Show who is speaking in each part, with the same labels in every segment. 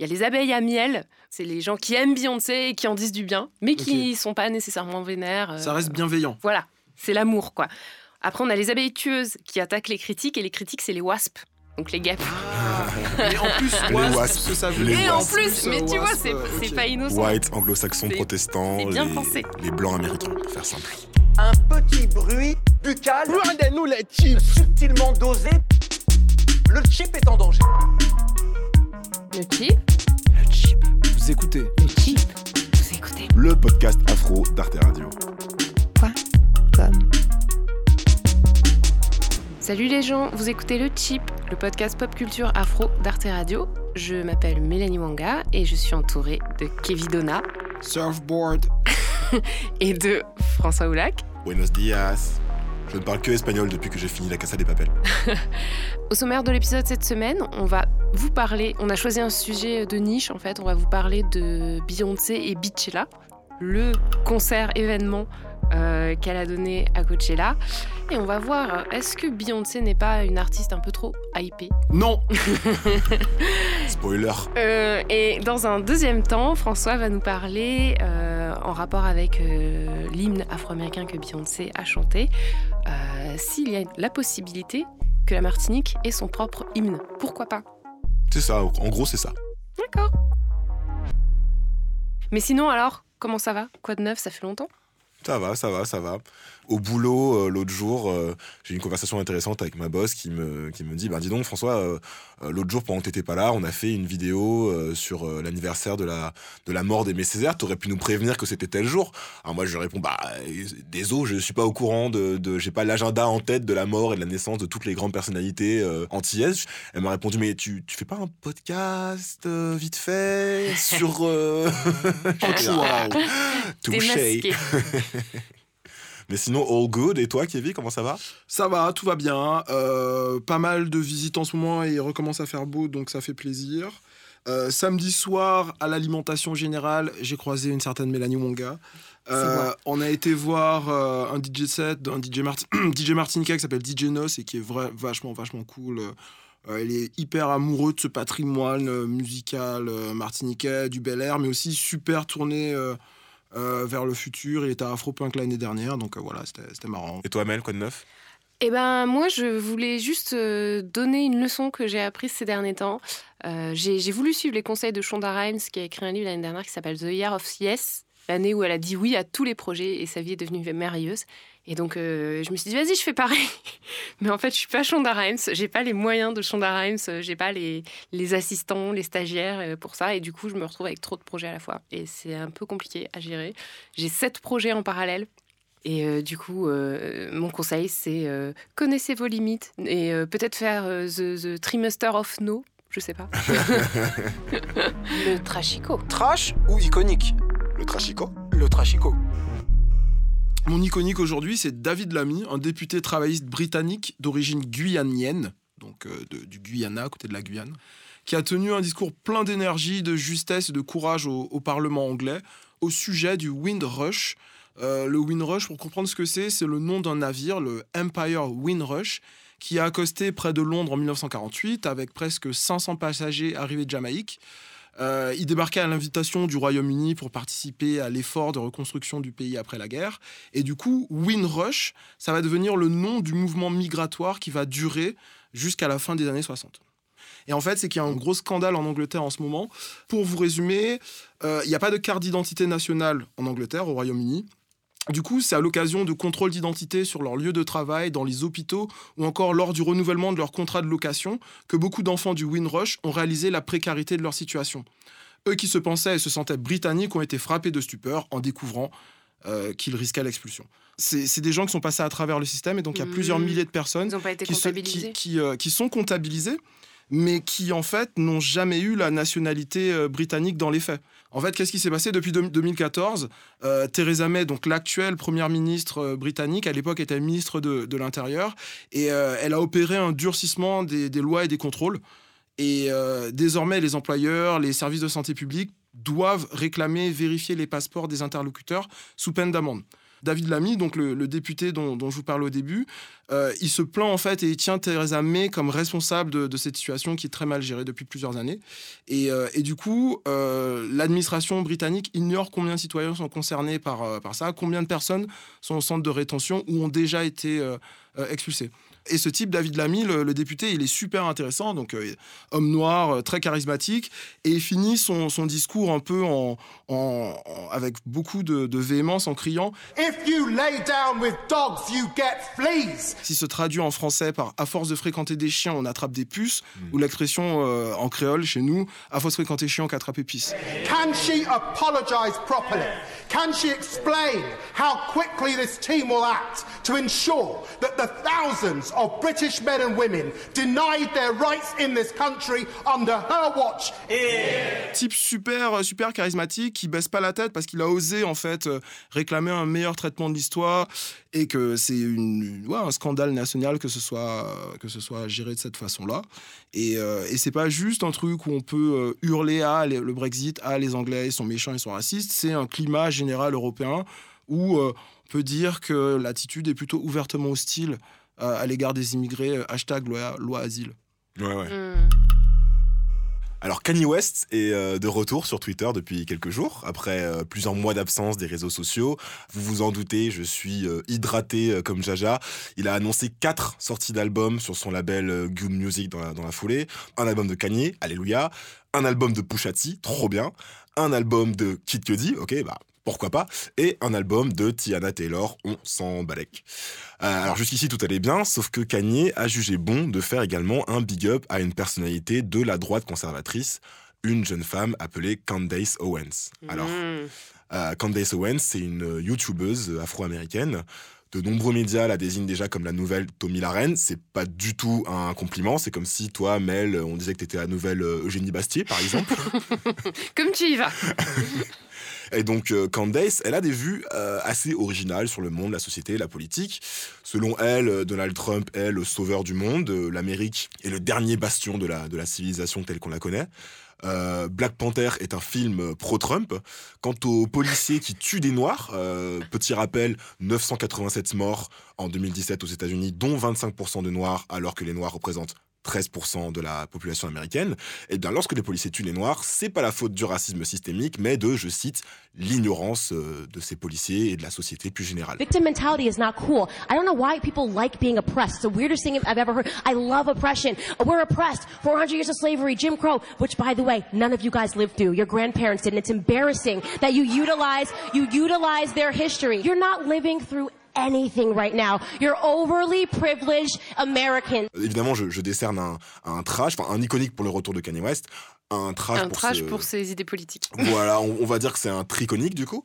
Speaker 1: Il y a les abeilles à miel, c'est les gens qui aiment Beyoncé et qui en disent du bien, mais qui ne sont pas nécessairement vénères.
Speaker 2: Ça reste bienveillant.
Speaker 1: Voilà, c'est l'amour, quoi. Après, on a les abeilles tueuses qui attaquent les critiques, et les critiques, c'est les wasps. Donc les guêpes.
Speaker 2: Et en plus,
Speaker 3: Les
Speaker 2: wasp,
Speaker 3: wasps.
Speaker 2: ce que ça veut.
Speaker 1: Et en
Speaker 3: wasps.
Speaker 1: plus, mais tu vois,
Speaker 2: wasp,
Speaker 1: c'est
Speaker 2: euh,
Speaker 1: pas innocent.
Speaker 3: White, anglo-saxon, protestant,
Speaker 1: bien
Speaker 3: les,
Speaker 1: pensé.
Speaker 3: les blancs américains, pour faire simple.
Speaker 4: Un petit bruit buccal.
Speaker 5: Rendez-nous les chips.
Speaker 4: Subtilement dosé. Le chip est en danger.
Speaker 1: Le chip,
Speaker 2: Vous écoutez.
Speaker 1: le chip. Vous écoutez.
Speaker 3: Le podcast afro d'Arte Radio.
Speaker 1: Salut les gens, vous écoutez le chip, le podcast pop culture afro d'Arte Radio. Je m'appelle Mélanie Wanga et je suis entourée de Kevin Donna
Speaker 2: Surfboard.
Speaker 1: et de François Oulac.
Speaker 3: Buenos dias. Je ne parle que espagnol depuis que j'ai fini la Casa des Papels.
Speaker 1: Au sommaire de l'épisode cette semaine, on va vous parler, on a choisi un sujet de niche en fait, on va vous parler de Beyoncé et Beachella, le concert événement euh, qu'elle a donné à Coachella. Et on va voir, est-ce que Beyoncé n'est pas une artiste un peu trop hypée?
Speaker 2: Non.
Speaker 3: Spoiler.
Speaker 1: Euh, Et dans un deuxième temps, François va nous parler euh, en rapport avec l'hymne afro-américain que Beyoncé a chanté, s'il y a la possibilité que la Martinique ait son propre hymne. Pourquoi pas?
Speaker 3: C'est ça, en gros, c'est ça.
Speaker 1: D'accord. Mais sinon, alors, comment ça va? Quoi de neuf? Ça fait longtemps?
Speaker 3: Ça va, ça va, ça va. Au boulot, euh, l'autre jour, euh, j'ai eu une conversation intéressante avec ma boss qui me, qui me dit, bah, dis donc François, euh, l'autre jour, pendant que t'étais pas là, on a fait une vidéo sur l'anniversaire de la, de la mort d'Aimé Césaire. T'aurais pu nous prévenir que c'était tel jour. Alors moi, je lui réponds, bah, désolé, je suis pas au courant de, de j'ai pas l'agenda en tête de la mort et de la naissance de toutes les grandes personnalités antillaises. Elle m'a répondu, mais tu, tu fais pas un podcast vite fait sur...
Speaker 2: Wow.
Speaker 3: Touché. Mais sinon, all good. Et toi, Kevin, comment ça va?
Speaker 2: Ça va, tout va bien. Euh, pas mal de visites en ce moment et il recommence à faire beau, donc ça fait plaisir. Euh, samedi soir, à l'alimentation générale, j'ai croisé une certaine Mélanie Wonga. Euh, on a été voir euh, un DJ set d'un DJ, Marti- DJ martiniquais qui s'appelle DJ Nos et qui est vrai, vachement, vachement cool. Euh, il est hyper amoureux de ce patrimoine euh, musical euh, martiniquais, du Bel Air, mais aussi super tourné euh, vers le futur. Il était à Afropunk l'année dernière, donc euh, voilà, c'était marrant.
Speaker 3: Et toi, Mel, quoi de neuf?
Speaker 1: Eh ben, moi, je voulais juste euh, donner une leçon que j'ai apprise ces derniers temps. Euh, j'ai j'ai voulu suivre les conseils de Shonda Rhimes, qui a écrit un livre l'année dernière qui s'appelle The Year of Yes, l'année où elle a dit oui à tous les projets et sa vie est devenue merveilleuse. Et donc, euh, je me suis dit, vas-y, je fais pareil. Mais en fait, je suis pas Shonda Rhimes, j'ai pas les moyens de Shonda Rhimes, j'ai pas les, les assistants, les stagiaires euh, pour ça. Et du coup, je me retrouve avec trop de projets à la fois. Et c'est un peu compliqué à gérer. J'ai sept projets en parallèle. Et euh, du coup, euh, mon conseil, c'est euh, connaissez vos limites et euh, peut-être faire euh, the, the trimester of no, je sais pas. le trashico.
Speaker 5: Trash ou iconique?
Speaker 3: Le Trashico?
Speaker 5: Le trashico.
Speaker 2: Mon iconique aujourd'hui, c'est David Lamy, un député travailliste britannique d'origine guyanienne, donc euh, du Guyana, à côté de la Guyane, qui a tenu un discours plein d'énergie, de justesse et de courage au, au Parlement anglais au sujet du Windrush. Euh, le Windrush, pour comprendre ce que c'est, c'est le nom d'un navire, le Empire Windrush, qui a accosté près de Londres en 1948 avec presque 500 passagers arrivés de Jamaïque. Euh, il débarquait à l'invitation du Royaume-Uni pour participer à l'effort de reconstruction du pays après la guerre. Et du coup, Windrush, ça va devenir le nom du mouvement migratoire qui va durer jusqu'à la fin des années 60. Et en fait, c'est qu'il y a un gros scandale en Angleterre en ce moment. Pour vous résumer, euh, il n'y a pas de carte d'identité nationale en Angleterre, au Royaume-Uni. Du coup, c'est à l'occasion de contrôles d'identité sur leur lieu de travail, dans les hôpitaux ou encore lors du renouvellement de leur contrat de location que beaucoup d'enfants du Windrush ont réalisé la précarité de leur situation. Eux qui se pensaient et se sentaient britanniques ont été frappés de stupeur en découvrant euh, qu'ils risquaient l'expulsion. C'est des gens qui sont passés à travers le système et donc il y a plusieurs
Speaker 1: Mhm.
Speaker 2: milliers de personnes qui, se- qui, qui, euh, qui sont comptabilisés, mais qui en fait n'ont jamais eu la nationalité euh, britannique dans les faits. En fait, qu'est-ce qui s'est passé depuis deux- 2014 euh, Theresa May, donc l'actuelle première ministre euh, britannique, à l'époque était ministre de, l'Intérieur, et elle a opéré un durcissement des, lois et des contrôles. Et désormais, les employeurs, les services de santé publique doivent réclamer, vérifier les passeports des interlocuteurs sous peine d'amende. David Lamy, donc le, député dont, je vous parlais au début, euh, il se plaint en fait et il tient Theresa May comme responsable de, cette situation qui est très mal gérée depuis plusieurs années. Et, euh, du coup, euh, l'administration britannique ignore combien de citoyens sont concernés par, par ça, combien de personnes sont au centre de rétention ou ont déjà été expulsés. Et ce type, David Lamy, le, le, député, il est super intéressant, donc euh, homme noir, euh, très charismatique, et il finit son, son discours un peu en, en, en avec beaucoup de, de, véhémence en criant
Speaker 6: If you lay down with dogs, you get fleas.
Speaker 2: Si se traduit en français par à force de fréquenter des chiens, on attrape des puces, mmh. ou l'expression euh, en créole chez nous, à force de fréquenter chiens, on attrape épices.
Speaker 6: Can she apologize properly? Can she explain how quickly this team will act to ensure that the thousands of British men and women denied their rights in this country under her watch?
Speaker 2: Yeah. Type super super charismatique qui baisse pas la tête parce qu'il a osé en fait réclamer un meilleur traitement de l'histoire et que c'est une ouais, un scandale national que ce soit que ce soit géré de cette façon-là et, euh, et c'est pas juste un truc où on peut euh, hurler à le Brexit à les Anglais ils sont méchants ils sont racistes c'est un climat général européen où euh, on peut dire que l'attitude est plutôt ouvertement hostile à l'égard des immigrés, hashtag loi, loi asile.
Speaker 3: Ouais, ouais. Mm. Alors Kanye West est euh, de retour sur Twitter depuis quelques jours, après euh, plusieurs mois d'absence des réseaux sociaux. Vous vous en doutez, je suis euh, hydraté euh, comme Jaja. Il a annoncé quatre sorties d'albums sur son label euh, Good Music dans la, dans la, foulée. Un album de Kanye, Alléluia. Un album de Pusha T, trop bien. Un album de Kid Cudi, ok, bah pourquoi pas, et un album de Tiana Taylor, on s'en balèque. Euh, alors jusqu'ici tout allait bien, sauf que Kanye a jugé bon de faire également un big up à une personnalité de la droite conservatrice, une jeune femme appelée Candace Owens. Alors, mmh. euh, Candace Owens, c'est une youtubeuse afro-américaine. De nombreux médias la désignent déjà comme la nouvelle Tommy Laren. C'est pas du tout un compliment. C'est comme si toi, Mel, on disait que t'étais la nouvelle Eugénie Bastier, par exemple.
Speaker 1: comme tu y vas.
Speaker 3: Et donc euh, Candace, elle a des vues euh, assez originales sur le monde, la société, la politique. Selon elle, euh, Donald Trump est le sauveur du monde. L'Amérique est le dernier bastion de la, de la civilisation telle qu'on la connaît. Black Panther est un film pro-Trump. Quant aux policiers qui tuent des Noirs, petit rappel, 987 morts en 2017 aux États-Unis, dont 25% de Noirs, alors que les Noirs représentent 13% de la population américaine, et bien lorsque les policiers tuent les noirs, c'est pas la faute du racisme systémique, mais de, je cite, l'ignorance de ces policiers et de la société plus générale.
Speaker 7: Victim mentality is not cool. I don't know why people like being oppressed. It's the weirdest thing I've ever heard. I love oppression. We're oppressed. 400 years of slavery, Jim Crow, which by the way, none of you guys lived through. Your grandparents did, and it's embarrassing that you utilize, you utilize their history. You're not living through anything right now. You're overly privileged American.
Speaker 3: Évidemment, je, je décerne un, un trash, enfin un iconique pour le retour de Kanye West, un trash,
Speaker 1: un
Speaker 3: pour,
Speaker 1: trash
Speaker 3: ce...
Speaker 1: pour ses idées politiques.
Speaker 3: Voilà, on, on va dire que c'est un triconique du coup.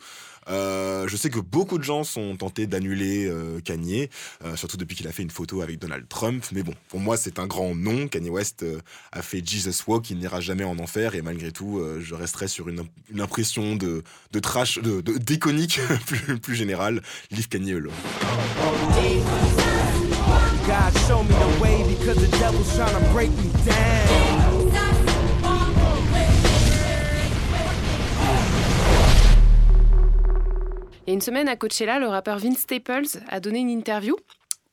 Speaker 3: Euh, je sais que beaucoup de gens sont tentés d'annuler euh, Kanye, euh, surtout depuis qu'il a fait une photo avec Donald Trump. Mais bon, pour moi, c'est un grand nom. Kanye West euh, a fait Jesus Walk, il n'ira jamais en enfer. Et malgré tout, euh, je resterai sur une, une impression de, de trash, de, de d'éconique plus, plus générale. Leave Kanye alone.
Speaker 8: God show me the way because the devil's trying to break me down.
Speaker 1: Il y a une semaine à Coachella, le rappeur Vince Staples a donné une interview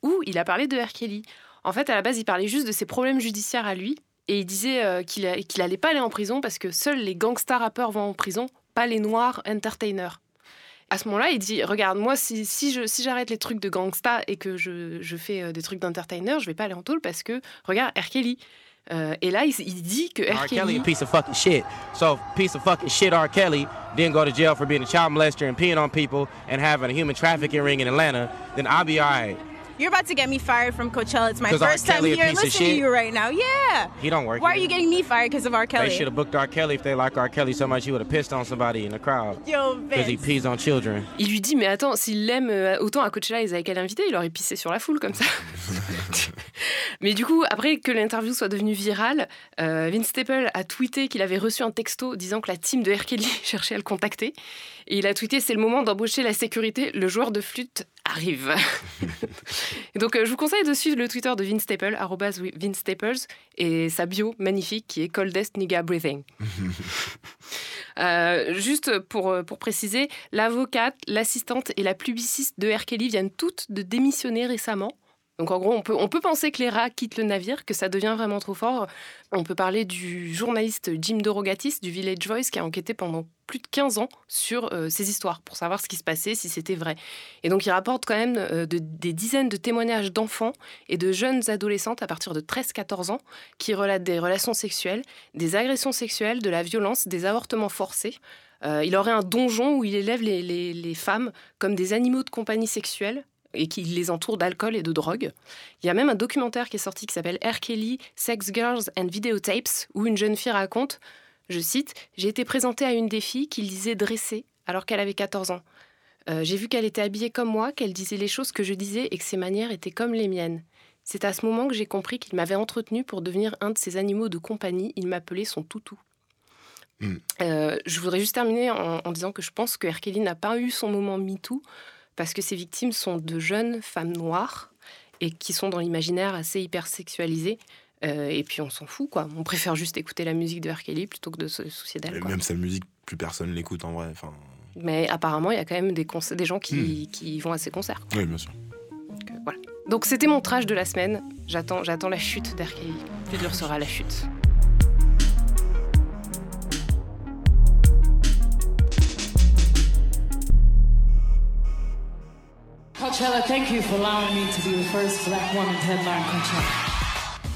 Speaker 1: où il a parlé de R. Kelly. En fait, à la base, il parlait juste de ses problèmes judiciaires à lui et il disait euh, qu'il qu allait pas aller en prison parce que seuls les gangsta rappeurs vont en prison, pas les noirs entertainers. À ce moment-là, il dit Regarde, moi, si, j'arrête les trucs de gangsta et que je, je fais euh, des trucs d'entertainer, je vais pas aller en tôle parce que, regarde, R. Kelly. Euh, et là, il, il, dit que R.
Speaker 9: R. Kelly, a piece of fucking shit. So, piece of fucking shit, R. Kelly, didn't go to jail for being a child molester and peeing on people and having a human trafficking ring in Atlanta, then I'll be all right.
Speaker 10: You're about to get me fired from Coachella. It's my first time here listening to you right now. Yeah.
Speaker 9: He don't work.
Speaker 10: Why
Speaker 9: here.
Speaker 10: are you getting me fired because of R. Kelly?
Speaker 9: They should have booked R. Kelly if they like R. Kelly so much he would have pissed on somebody in the crowd.
Speaker 10: Yo,
Speaker 9: Because he pees on children.
Speaker 1: Il lui dit mais attends, s'il l'aime euh, autant à Coachella, ils avaient qu'à l'inviter, il aurait pissé sur la foule comme ça. mais du coup, après que l'interview soit devenue virale, euh, Vince Staple a tweeté qu'il avait reçu un texto disant que la team de R. Kelly cherchait à le contacter. Et il a tweeté c'est le moment d'embaucher la sécurité, le joueur de flûte arrive. et donc euh, je vous conseille de suivre le Twitter de Vince Staples, Vince Staples, et sa bio magnifique qui est Coldest Nigga Breathing. Euh, juste pour, pour préciser, l'avocate, l'assistante et la publiciste de R. Kelly viennent toutes de démissionner récemment. Donc en gros, on peut, penser que les rats quittent le navire, que ça devient vraiment trop fort. On peut parler du journaliste Jim Dorogatis du Village Voice qui a enquêté pendant plus de 15 ans sur euh, ces histoires pour savoir ce qui se passait, si c'était vrai. Et donc il rapporte quand même euh, des dizaines de témoignages d'enfants et de jeunes adolescentes à partir de 13-14 ans qui relatent des relations sexuelles, des agressions sexuelles, de la violence, des avortements forcés. Euh, il aurait un donjon où il élève les, les femmes comme des animaux de compagnie sexuelle et qui les entoure d'alcool et de drogue. Il y a même un documentaire qui est sorti qui s'appelle R. Kelly, Sex Girls and Videotapes, où une jeune fille raconte, je cite, J'ai été présentée à une des filles qui lisait dressée alors qu'elle avait 14 ans. Euh, j'ai vu qu'elle était habillée comme moi, qu'elle disait les choses que je disais et que ses manières étaient comme les miennes. C'est à ce moment que j'ai compris qu'il m'avait entretenue pour devenir un de ses animaux de compagnie. Il m'appelait son toutou. Hmm. Euh, je voudrais juste terminer en, en, disant que je pense que R. N'a pas eu son moment MeToo parce que ces victimes sont de jeunes femmes noires et qui sont dans l'imaginaire assez hypersexualisées. Euh, et puis on s'en fout, quoi. On préfère juste écouter la musique de R. Kelly plutôt que de se soucier d'elle.
Speaker 3: Même sa musique, plus personne l'écoute en vrai. Enfin...
Speaker 1: Mais apparemment, il y a quand même des, des gens qui, hmm. qui, vont à ces concerts.
Speaker 3: Oui, bien sûr.
Speaker 1: Donc, euh, voilà. Donc c'était mon trash de la semaine. J'attends, j'attends la chute d'R. Kelly. Plus dur sera la chute.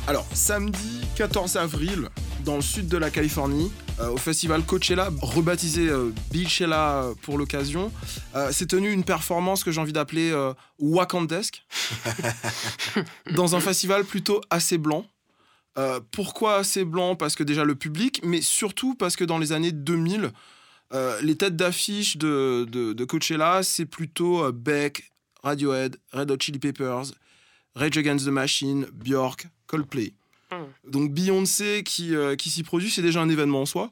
Speaker 2: Alors, samedi 14 avril, dans le sud de la Californie, euh, au festival Coachella, rebaptisé euh, Beachella euh, pour l'occasion, s'est tenue une performance que j'ai envie d'appeler Wakandesque, dans un festival plutôt assez blanc. pourquoi assez blanc? Parce que déjà le public, mais surtout parce que dans les années 2000, les têtes d'affiche de, de, de, Coachella, c'est plutôt Beck, Radiohead, Red Hot Chili Peppers, Rage Against the Machine, Björk, Coldplay. Hmm. Donc Beyoncé qui, euh, qui s'y produit, c'est déjà un événement en soi.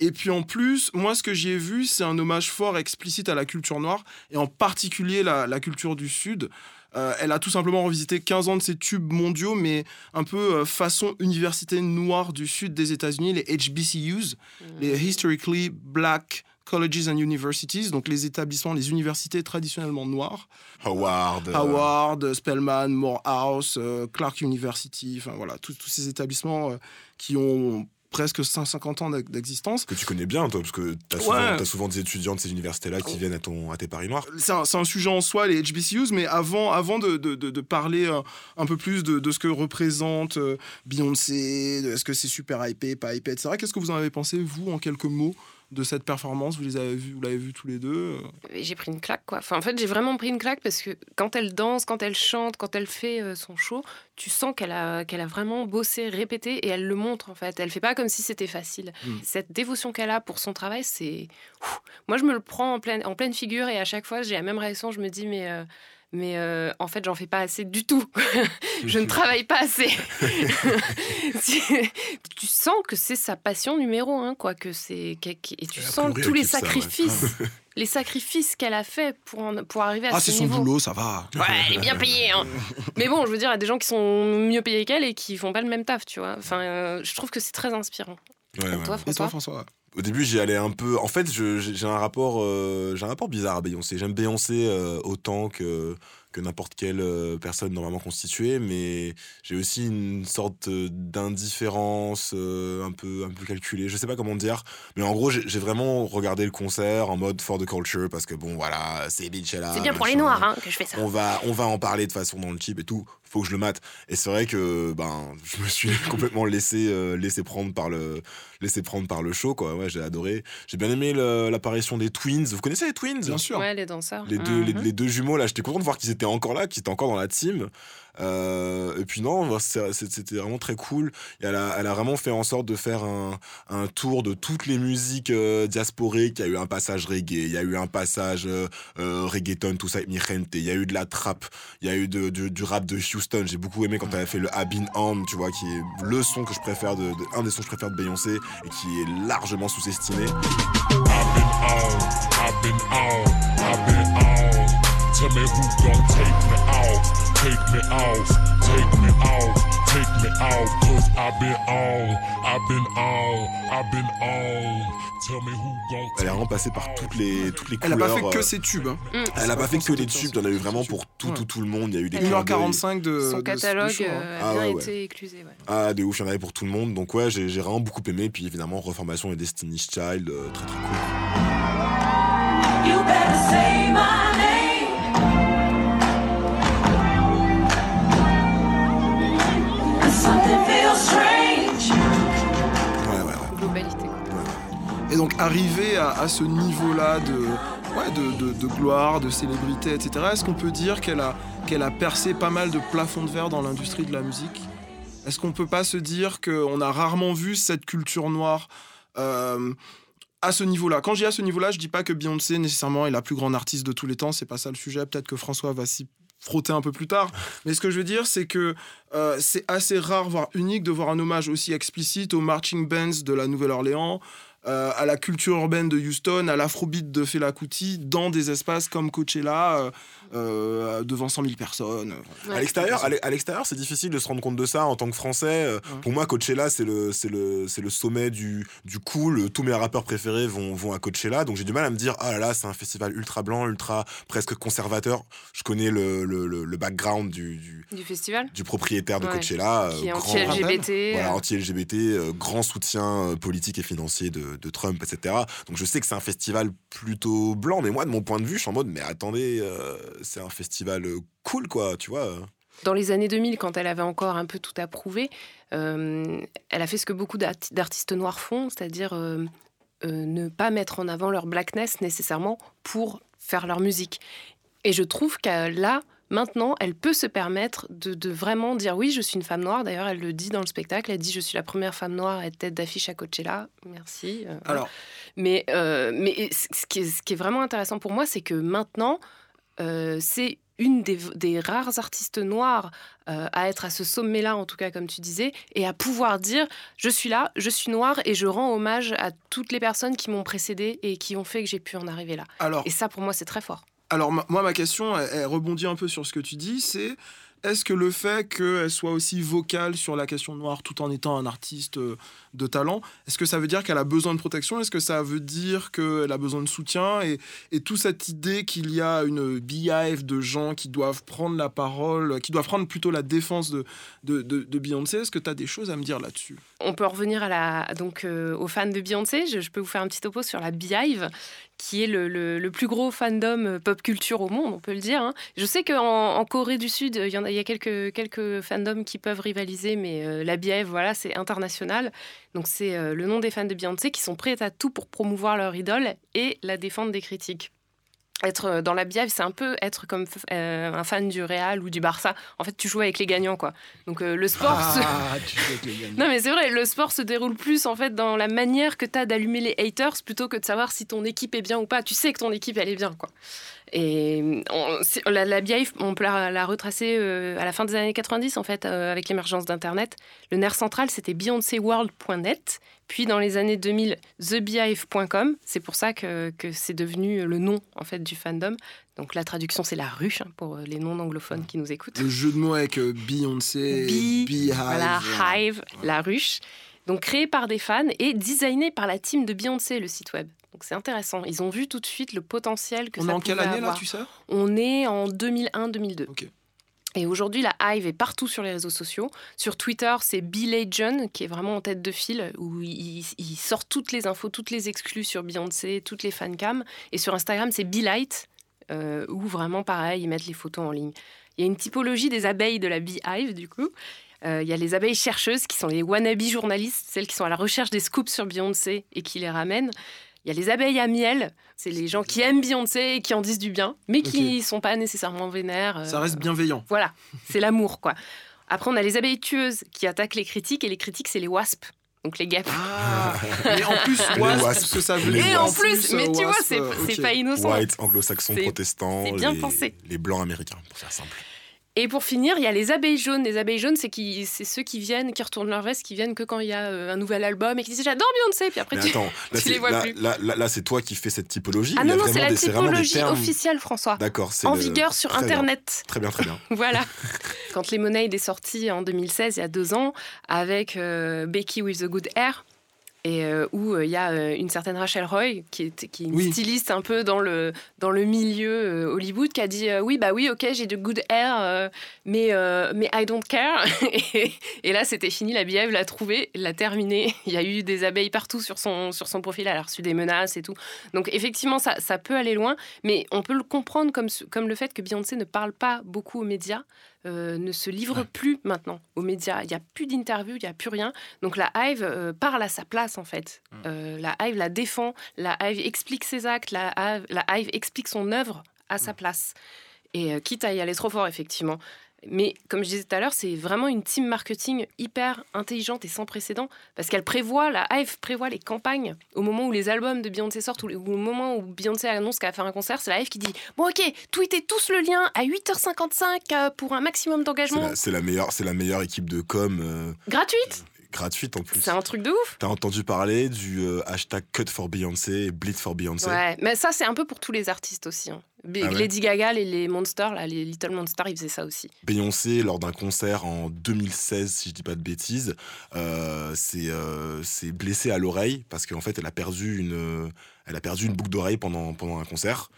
Speaker 2: Et puis en plus, moi ce que j'ai vu, c'est un hommage fort explicite à la culture noire, et en particulier la, la culture du Sud. Euh, elle a tout simplement revisité 15 ans de ses tubes mondiaux, mais un peu euh, façon université noire du Sud des États-Unis, les HBCUs, hmm. les Historically Black Colleges and Universities, donc les établissements, les universités traditionnellement noires.
Speaker 3: Howard.
Speaker 2: Euh, Howard, Spelman, Morehouse, euh, Clark University, enfin voilà, tous ces établissements euh, qui ont presque 150 ans d'existence.
Speaker 3: Que tu connais bien, toi, parce que tu as, souvent des étudiants de ces universités-là qui viennent à, ton, à tes Paris Noirs.
Speaker 2: C'est un, sujet en soi, les HBCUs, mais avant, avant de, de, de, parler un, peu plus de, ce que représente Beyoncé, est-ce que c'est super hypé, pas hypé, etc., qu'est-ce que vous en avez pensé, vous, en quelques mots? De cette performance Vous les avez vus, vous l'avez vu tous les deux
Speaker 1: J'ai pris une claque, quoi. Enfin, en fait, j'ai vraiment pris une claque parce que quand elle danse, quand elle chante, quand elle fait euh, son show, tu sens qu'elle a, qu'elle a vraiment bossé, répété et elle le montre, en fait. Elle fait pas comme si c'était facile. Hmm. Cette dévotion qu'elle a pour son travail, c'est. Moi, je me le prends en pleine, en pleine figure et à chaque fois, j'ai la même réaction. Je me dis, mais. Euh, mais euh, en fait, j'en fais pas assez du tout. je ne travaille pas assez. tu sens que c'est sa passion numéro un, quoi. Que c'est et tu sens tous les sacrifices, les sacrifices qu'elle a fait pour pour arriver à
Speaker 2: ah,
Speaker 1: ce
Speaker 2: niveau. Ah, c'est son boulot, ça va.
Speaker 1: Ouais, elle est bien payée. Hein. Mais bon, je veux dire, il y a des gens qui sont mieux payés qu'elle et qui font pas le même taf, tu vois. Enfin, euh, je trouve que c'est très inspirant.
Speaker 3: Ouais,
Speaker 1: Toi, François. Et
Speaker 2: toi, François
Speaker 3: au début, j'y allais un peu. En fait, j'ai un rapport, euh, j'ai un rapport bizarre à Beyoncé. J'aime Beyoncé autant que que n'importe quelle euh, personne normalement constituée, mais j'ai aussi une sorte euh, d'indifférence euh, un peu un peu calculée. Je sais pas comment dire, mais en gros, j'ai vraiment regardé le concert en mode for the culture parce que bon, voilà, c'est
Speaker 1: là. C'est bien pour les noirs hein, que je fais ça.
Speaker 3: On va on va en parler de façon dans le chip et tout. Faut que je le mate. Et c'est vrai que ben je me suis complètement laissé laissé prendre par le laissé prendre par le show quoi. Ouais, j'ai adoré. J'ai bien aimé l'apparition des Twins. Vous connaissez les Twins?
Speaker 2: Bien sûr.
Speaker 1: Ouais, les danseurs.
Speaker 3: Les deux les, mhm. les deux jumeaux là. J'étais content de voir qu'ils étaient encore là, qui était encore dans la team. Euh, et puis non, c'était vraiment très cool. elle, a, vraiment fait en sorte de faire un, tour de toutes les musiques euh, diasporiques. Il y a eu un passage reggae, il y a eu un passage euh, euh reggaeton, tout ça Mirente. Il y a eu de la trap, il y a eu du rap de Houston. J'ai beaucoup aimé quand elle a fait le Abin Arm, tu vois, qui est le son que je préfère, un des sons que je préfère de Beyoncé et qui est largement sous-estimé. Tell me who take me out.
Speaker 11: Take me off, take me off, take me off, cause I've been on, I've been on, I've been on. Tell me who gon'
Speaker 3: Elle est vraiment passée par toutes les, toutes les
Speaker 2: Elle a
Speaker 3: couleurs.
Speaker 2: pas fait que
Speaker 3: euh,
Speaker 2: ses tubes. hein.
Speaker 3: Elle a pas fait que des tubes, il y en a eu vraiment pour tout, tout, tout le monde. Il y a eu des clins d'œil.
Speaker 2: 1h45 de.
Speaker 1: Son
Speaker 2: de- de
Speaker 1: catalogue
Speaker 2: hein.
Speaker 1: euh, a
Speaker 3: Ah
Speaker 1: bien
Speaker 3: ouais,
Speaker 1: été éclusé. ouais.
Speaker 3: Ah, de ouf, il y en avait pour tout le monde. Donc, ouais, j'ai j'ai vraiment beaucoup aimé. Puis évidemment, Reformation et Destiny's Child, euh, très très cool.
Speaker 12: You better say my name.
Speaker 3: Ouais, ouais, ouais.
Speaker 1: Globalité.
Speaker 2: Et donc arriver à, à ce niveau-là de, ouais, de, de- de gloire, de célébrité, etc., est-ce qu'on peut dire qu'elle a, qu'elle a percé pas mal de plafonds de verre dans l'industrie de la musique? Est-ce qu'on peut pas se dire qu'on a rarement vu cette culture noire euh, à ce niveau-là? Quand je dis à ce niveau-là, je dis pas que Beyoncé nécessairement est la plus grande artiste de tous les temps, c'est pas ça le sujet, peut-être que François va s'y frotter un peu plus tard. Mais ce que je veux dire, c'est que euh, c'est assez rare, voire unique, de voir un hommage aussi explicite aux marching bands de la Nouvelle-Orléans, euh, à la culture urbaine de Houston, à l'afrobeat de Fela Kuti, dans des espaces comme Coachella, euh, euh, devant 100 000 personnes.
Speaker 3: À l'extérieur, à l'e- à l'extérieur, c'est difficile de se rendre compte de ça en tant que Français. Euh, Pour moi, Coachella, c'est le, c'est le, c'est le sommet du, du cool. Tous mes rappeurs préférés vont, vont à Coachella, donc j'ai du mal à me dire, ah là là, c'est un festival ultra blanc, ultra presque conservateur. Je connais le, le, le- le background du, du,
Speaker 1: Du festival
Speaker 3: du propriétaire de
Speaker 1: Ouais.
Speaker 3: Coachella,
Speaker 1: Qui est anti-LGBT,
Speaker 3: voilà,
Speaker 1: euh.
Speaker 3: anti-LGBT, euh, grand soutien euh, politique et financier de, de Trump, etc. Donc je sais que c'est un festival plutôt blanc, mais moi, de mon point de vue, je suis en mode, mais attendez, euh, c'est un festival euh, cool, quoi, tu vois.
Speaker 1: Dans les années 2000, quand elle avait encore un peu tout à prouver, euh, elle a fait ce que beaucoup d'arti- d'artistes noirs font, c'est-à-dire euh, euh, ne pas mettre en avant leur blackness nécessairement pour faire leur musique. Et je trouve que là, maintenant, elle peut se permettre de, de vraiment dire oui, je suis une femme noire. D'ailleurs, elle le dit dans le spectacle. Elle dit je suis la première femme noire à être tête d'affiche à Coachella. Merci. euh,
Speaker 2: Alors,
Speaker 1: mais, euh, mais ce ce qui, est, ce qui est vraiment intéressant pour moi, c'est que maintenant, euh, c'est une des, des rares artistes noirs euh, à être à ce sommet-là, en tout cas, comme tu disais, et à pouvoir dire je suis là, je suis noire, et je rends hommage à toutes les personnes qui m'ont précédé et qui ont fait que j'ai pu en arriver là.
Speaker 2: Alors-
Speaker 1: et ça, pour moi, c'est très fort.
Speaker 2: Alors, ma- moi, ma question, elle, elle rebondit un peu sur ce que tu dis, c'est est-ce que le fait qu'elle soit aussi vocale sur la question noire tout en étant un artiste euh, de talent, est-ce que ça veut dire qu'elle a besoin de protection? Est-ce que ça veut dire qu'elle a besoin de soutien? Et, et toute cette idée qu'il y a une beehive de gens qui doivent prendre la parole, qui doivent prendre plutôt la défense de, de, de- Beyoncé, est-ce que tu as des choses à me dire là-dessus?
Speaker 1: On peut en revenir à la, donc, euh, aux fans de Beyoncé. Je, peux vous faire un petit topo sur la Beehive, qui est le, le- plus gros fandom euh, pop culture au monde, on peut le dire. hein. Je sais qu'en en Corée du Sud, il y, en a, y a quelques, quelques fandoms qui peuvent rivaliser, mais euh, la Beehive, voilà, c'est international. Donc c'est euh, le nom des fans de Beyoncé qui sont prêts à tout pour promouvoir leur idole et la défendre des critiques. Être euh, dans la Beehive, c'est un peu être comme euh, un fan du Real ou du Barça. En fait, tu joues avec les gagnants, quoi. Donc euh, le sport... se-
Speaker 2: Ah, tu fais avec les gagnants.
Speaker 1: non mais c'est vrai, le sport se déroule plus en fait dans la manière que tu as d'allumer les haters plutôt que de savoir si ton équipe est bien ou pas. Tu sais que ton équipe elle est bien quoi. Et on- la, la Beehive, on peut la, la retracer euh, à la fin des années 90 en fait euh, avec l'émergence d'internet. Le nerf central c'était beyoncéworld.net, puis dans les années 2000 thebeehive.com. C'est pour ça que, que c'est devenu le nom en fait du fandom. Donc la traduction c'est la ruche hein, pour les non anglophones qui nous écoutent.
Speaker 2: Le jeu de mots avec euh, Beyoncé,
Speaker 1: Bee,
Speaker 2: Beehive.
Speaker 1: Voilà. Hive, la ruche. Donc créé par des fans et designé par la team de Beyoncé, le site web. Donc c'est intéressant. Ils ont vu tout de suite le potentiel que
Speaker 2: On
Speaker 1: ça
Speaker 2: est en quelle
Speaker 1: pouvait
Speaker 2: année là,
Speaker 1: avoir.
Speaker 2: tu sais?
Speaker 1: On est en 2001-2002.
Speaker 2: Ok.
Speaker 1: Et aujourd'hui, la Hive est partout sur les réseaux sociaux. Sur Twitter, c'est Billy John qui est vraiment en tête de file, où il, sort toutes les infos, toutes les exclus sur Beyoncé, toutes les fancams. Et sur Instagram, c'est Light, euh, où vraiment, pareil, ils mettent les photos en ligne. Il y a une typologie des abeilles de la Beehive, du coup. Euh, Il y a les abeilles chercheuses, qui sont les wannabe journalistes, celles qui sont à la recherche des scoops sur Beyoncé et qui les ramènent. Il y a les abeilles à miel, c'est les gens qui aiment Beyoncé et qui en disent du bien, mais qui ne sont pas nécessairement vénères. euh,
Speaker 2: Ça reste bienveillant.
Speaker 1: voilà, c'est l'amour, quoi. Après, on a les abeilles tueuses qui attaquent les critiques, et les critiques, c'est les wasps. Donc les guêpes.
Speaker 2: Mais en plus,
Speaker 3: Les
Speaker 2: wasp,
Speaker 3: wasps.
Speaker 2: ce que ça veut dire.
Speaker 1: Et en
Speaker 3: wasps.
Speaker 1: plus, mais tu vois, c'est pas innocent.
Speaker 3: White, anglo-saxon, protestant,
Speaker 1: c'est bien
Speaker 3: les,
Speaker 1: pensé.
Speaker 3: les blancs américains, pour faire simple.
Speaker 1: Et pour finir, il y a les abeilles jaunes. Les abeilles jaunes, c'est qui, c'est ceux qui viennent, qui retournent leur veste, qui viennent que quand il y a euh, un nouvel album et qui disent j'adore Beyoncé. Puis après,
Speaker 3: Mais
Speaker 1: tu,
Speaker 3: attends, là,
Speaker 1: tu les vois
Speaker 3: là,
Speaker 1: plus.
Speaker 3: là, là- là, c'est toi qui fais cette typologie.
Speaker 1: Ah non, non, c'est la typologie officielle, François.
Speaker 3: D'accord, c'est
Speaker 1: En
Speaker 3: le-
Speaker 1: vigueur sur
Speaker 3: très bien.
Speaker 1: Internet.
Speaker 3: Très bien, très bien.
Speaker 1: Voilà. Quand Lemonade est sorti en 2016, il y a deux ans, avec euh, Becky with the Good Hair, et euh, où euh, il y a euh, une certaine Rachel Roy, qui est, qui est une
Speaker 2: Oui.
Speaker 1: styliste un peu dans le, dans le milieu euh, Hollywood, qui a dit euh, Oui, bah oui, ok, j'ai de good hair, euh, mais, euh, mais I don't care. et, et là, c'était fini, la Beehive l'a trouvé, l'a terminé. Il y a eu des abeilles partout sur son, sur son profil, elle a reçu des menaces et tout. Donc, effectivement, ça, ça peut aller loin, mais on peut le comprendre comme, comme le fait que Beyoncé ne parle pas beaucoup aux médias. Euh, ne se livre plus maintenant aux médias. Il n'y a plus d'interviews, il n'y a plus rien. Donc la Hive euh, parle à sa place en fait. Euh, la Hive la défend, la Hive explique ses actes, la Hive, la Hive explique son œuvre à sa place. Et quitte à y aller trop fort effectivement. Mais comme je disais tout à l'heure, c'est vraiment une team marketing hyper intelligente et sans précédent parce qu'elle prévoit, la Hive prévoit les campagnes au moment où les albums de Beyoncé sortent ou au moment où Beyoncé annonce qu'elle va faire un concert. C'est la Hive qui dit Bon, ok, tweetez tous le lien à 8h55 euh, pour un maximum
Speaker 3: C'est
Speaker 1: d'engagement
Speaker 3: la, c'est la meilleure, c'est la meilleure équipe de com euh,
Speaker 1: gratuite.
Speaker 3: Gratuite en plus.
Speaker 1: C'est un truc de ouf.
Speaker 3: T'as entendu parler du euh, hashtag Cut for Beyoncé et Bleed for Beyoncé?
Speaker 1: Ouais, mais ça, c'est un peu pour tous les artistes aussi. hein.
Speaker 3: Ah ouais?
Speaker 1: Lady Gaga, les, les Monsters, là, les Little Monsters, ils faisaient ça aussi.
Speaker 3: Beyoncé, lors d'un concert en 2016, si je dis pas de bêtises, euh, c'est euh, c'est blessé à l'oreille parce qu'en fait, elle a perdu une, elle a perdu une boucle d'oreille pendant, pendant un concert.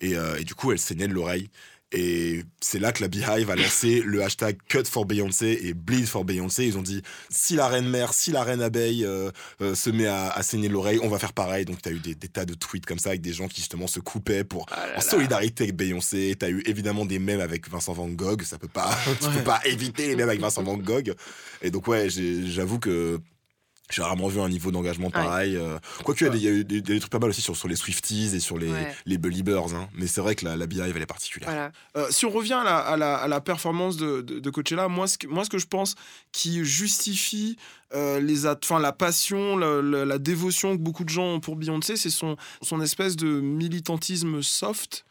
Speaker 3: Et, euh, et du coup, elle saignait de l'oreille. Et c'est là que la Beehive a lancé le hashtag Cut for Beyoncé et Bleed for Beyoncé. Ils ont dit si la reine mère, si la reine abeille euh, euh, se met à, à saigner l'oreille, on va faire pareil. Donc, tu as eu des, des tas de tweets comme ça avec des gens qui justement se coupaient pour en solidarité avec Beyoncé. T'as eu évidemment des mèmes avec Vincent Van Gogh. Ça peut pas, tu peux
Speaker 2: Ouais.
Speaker 3: pas éviter les mèmes avec Vincent Van Gogh. Et donc ouais, j'avoue que j'ai rarement vu un niveau d'engagement pareil. euh. Quoique, il y y, a eu des, des trucs pas mal aussi sur, sur les Swifties et sur les,
Speaker 1: Ouais.
Speaker 3: les Beliebers. hein. Mais c'est vrai que la, la Beehive, elle est particulière.
Speaker 1: Voilà.
Speaker 2: Euh, si on revient à la, à la- à la performance de, de, de Coachella, moi ce, que, moi, ce que je pense qui justifie euh, les enfin, la passion, la, la- la dévotion que beaucoup de gens ont pour Beyoncé, c'est son, son espèce de militantisme soft.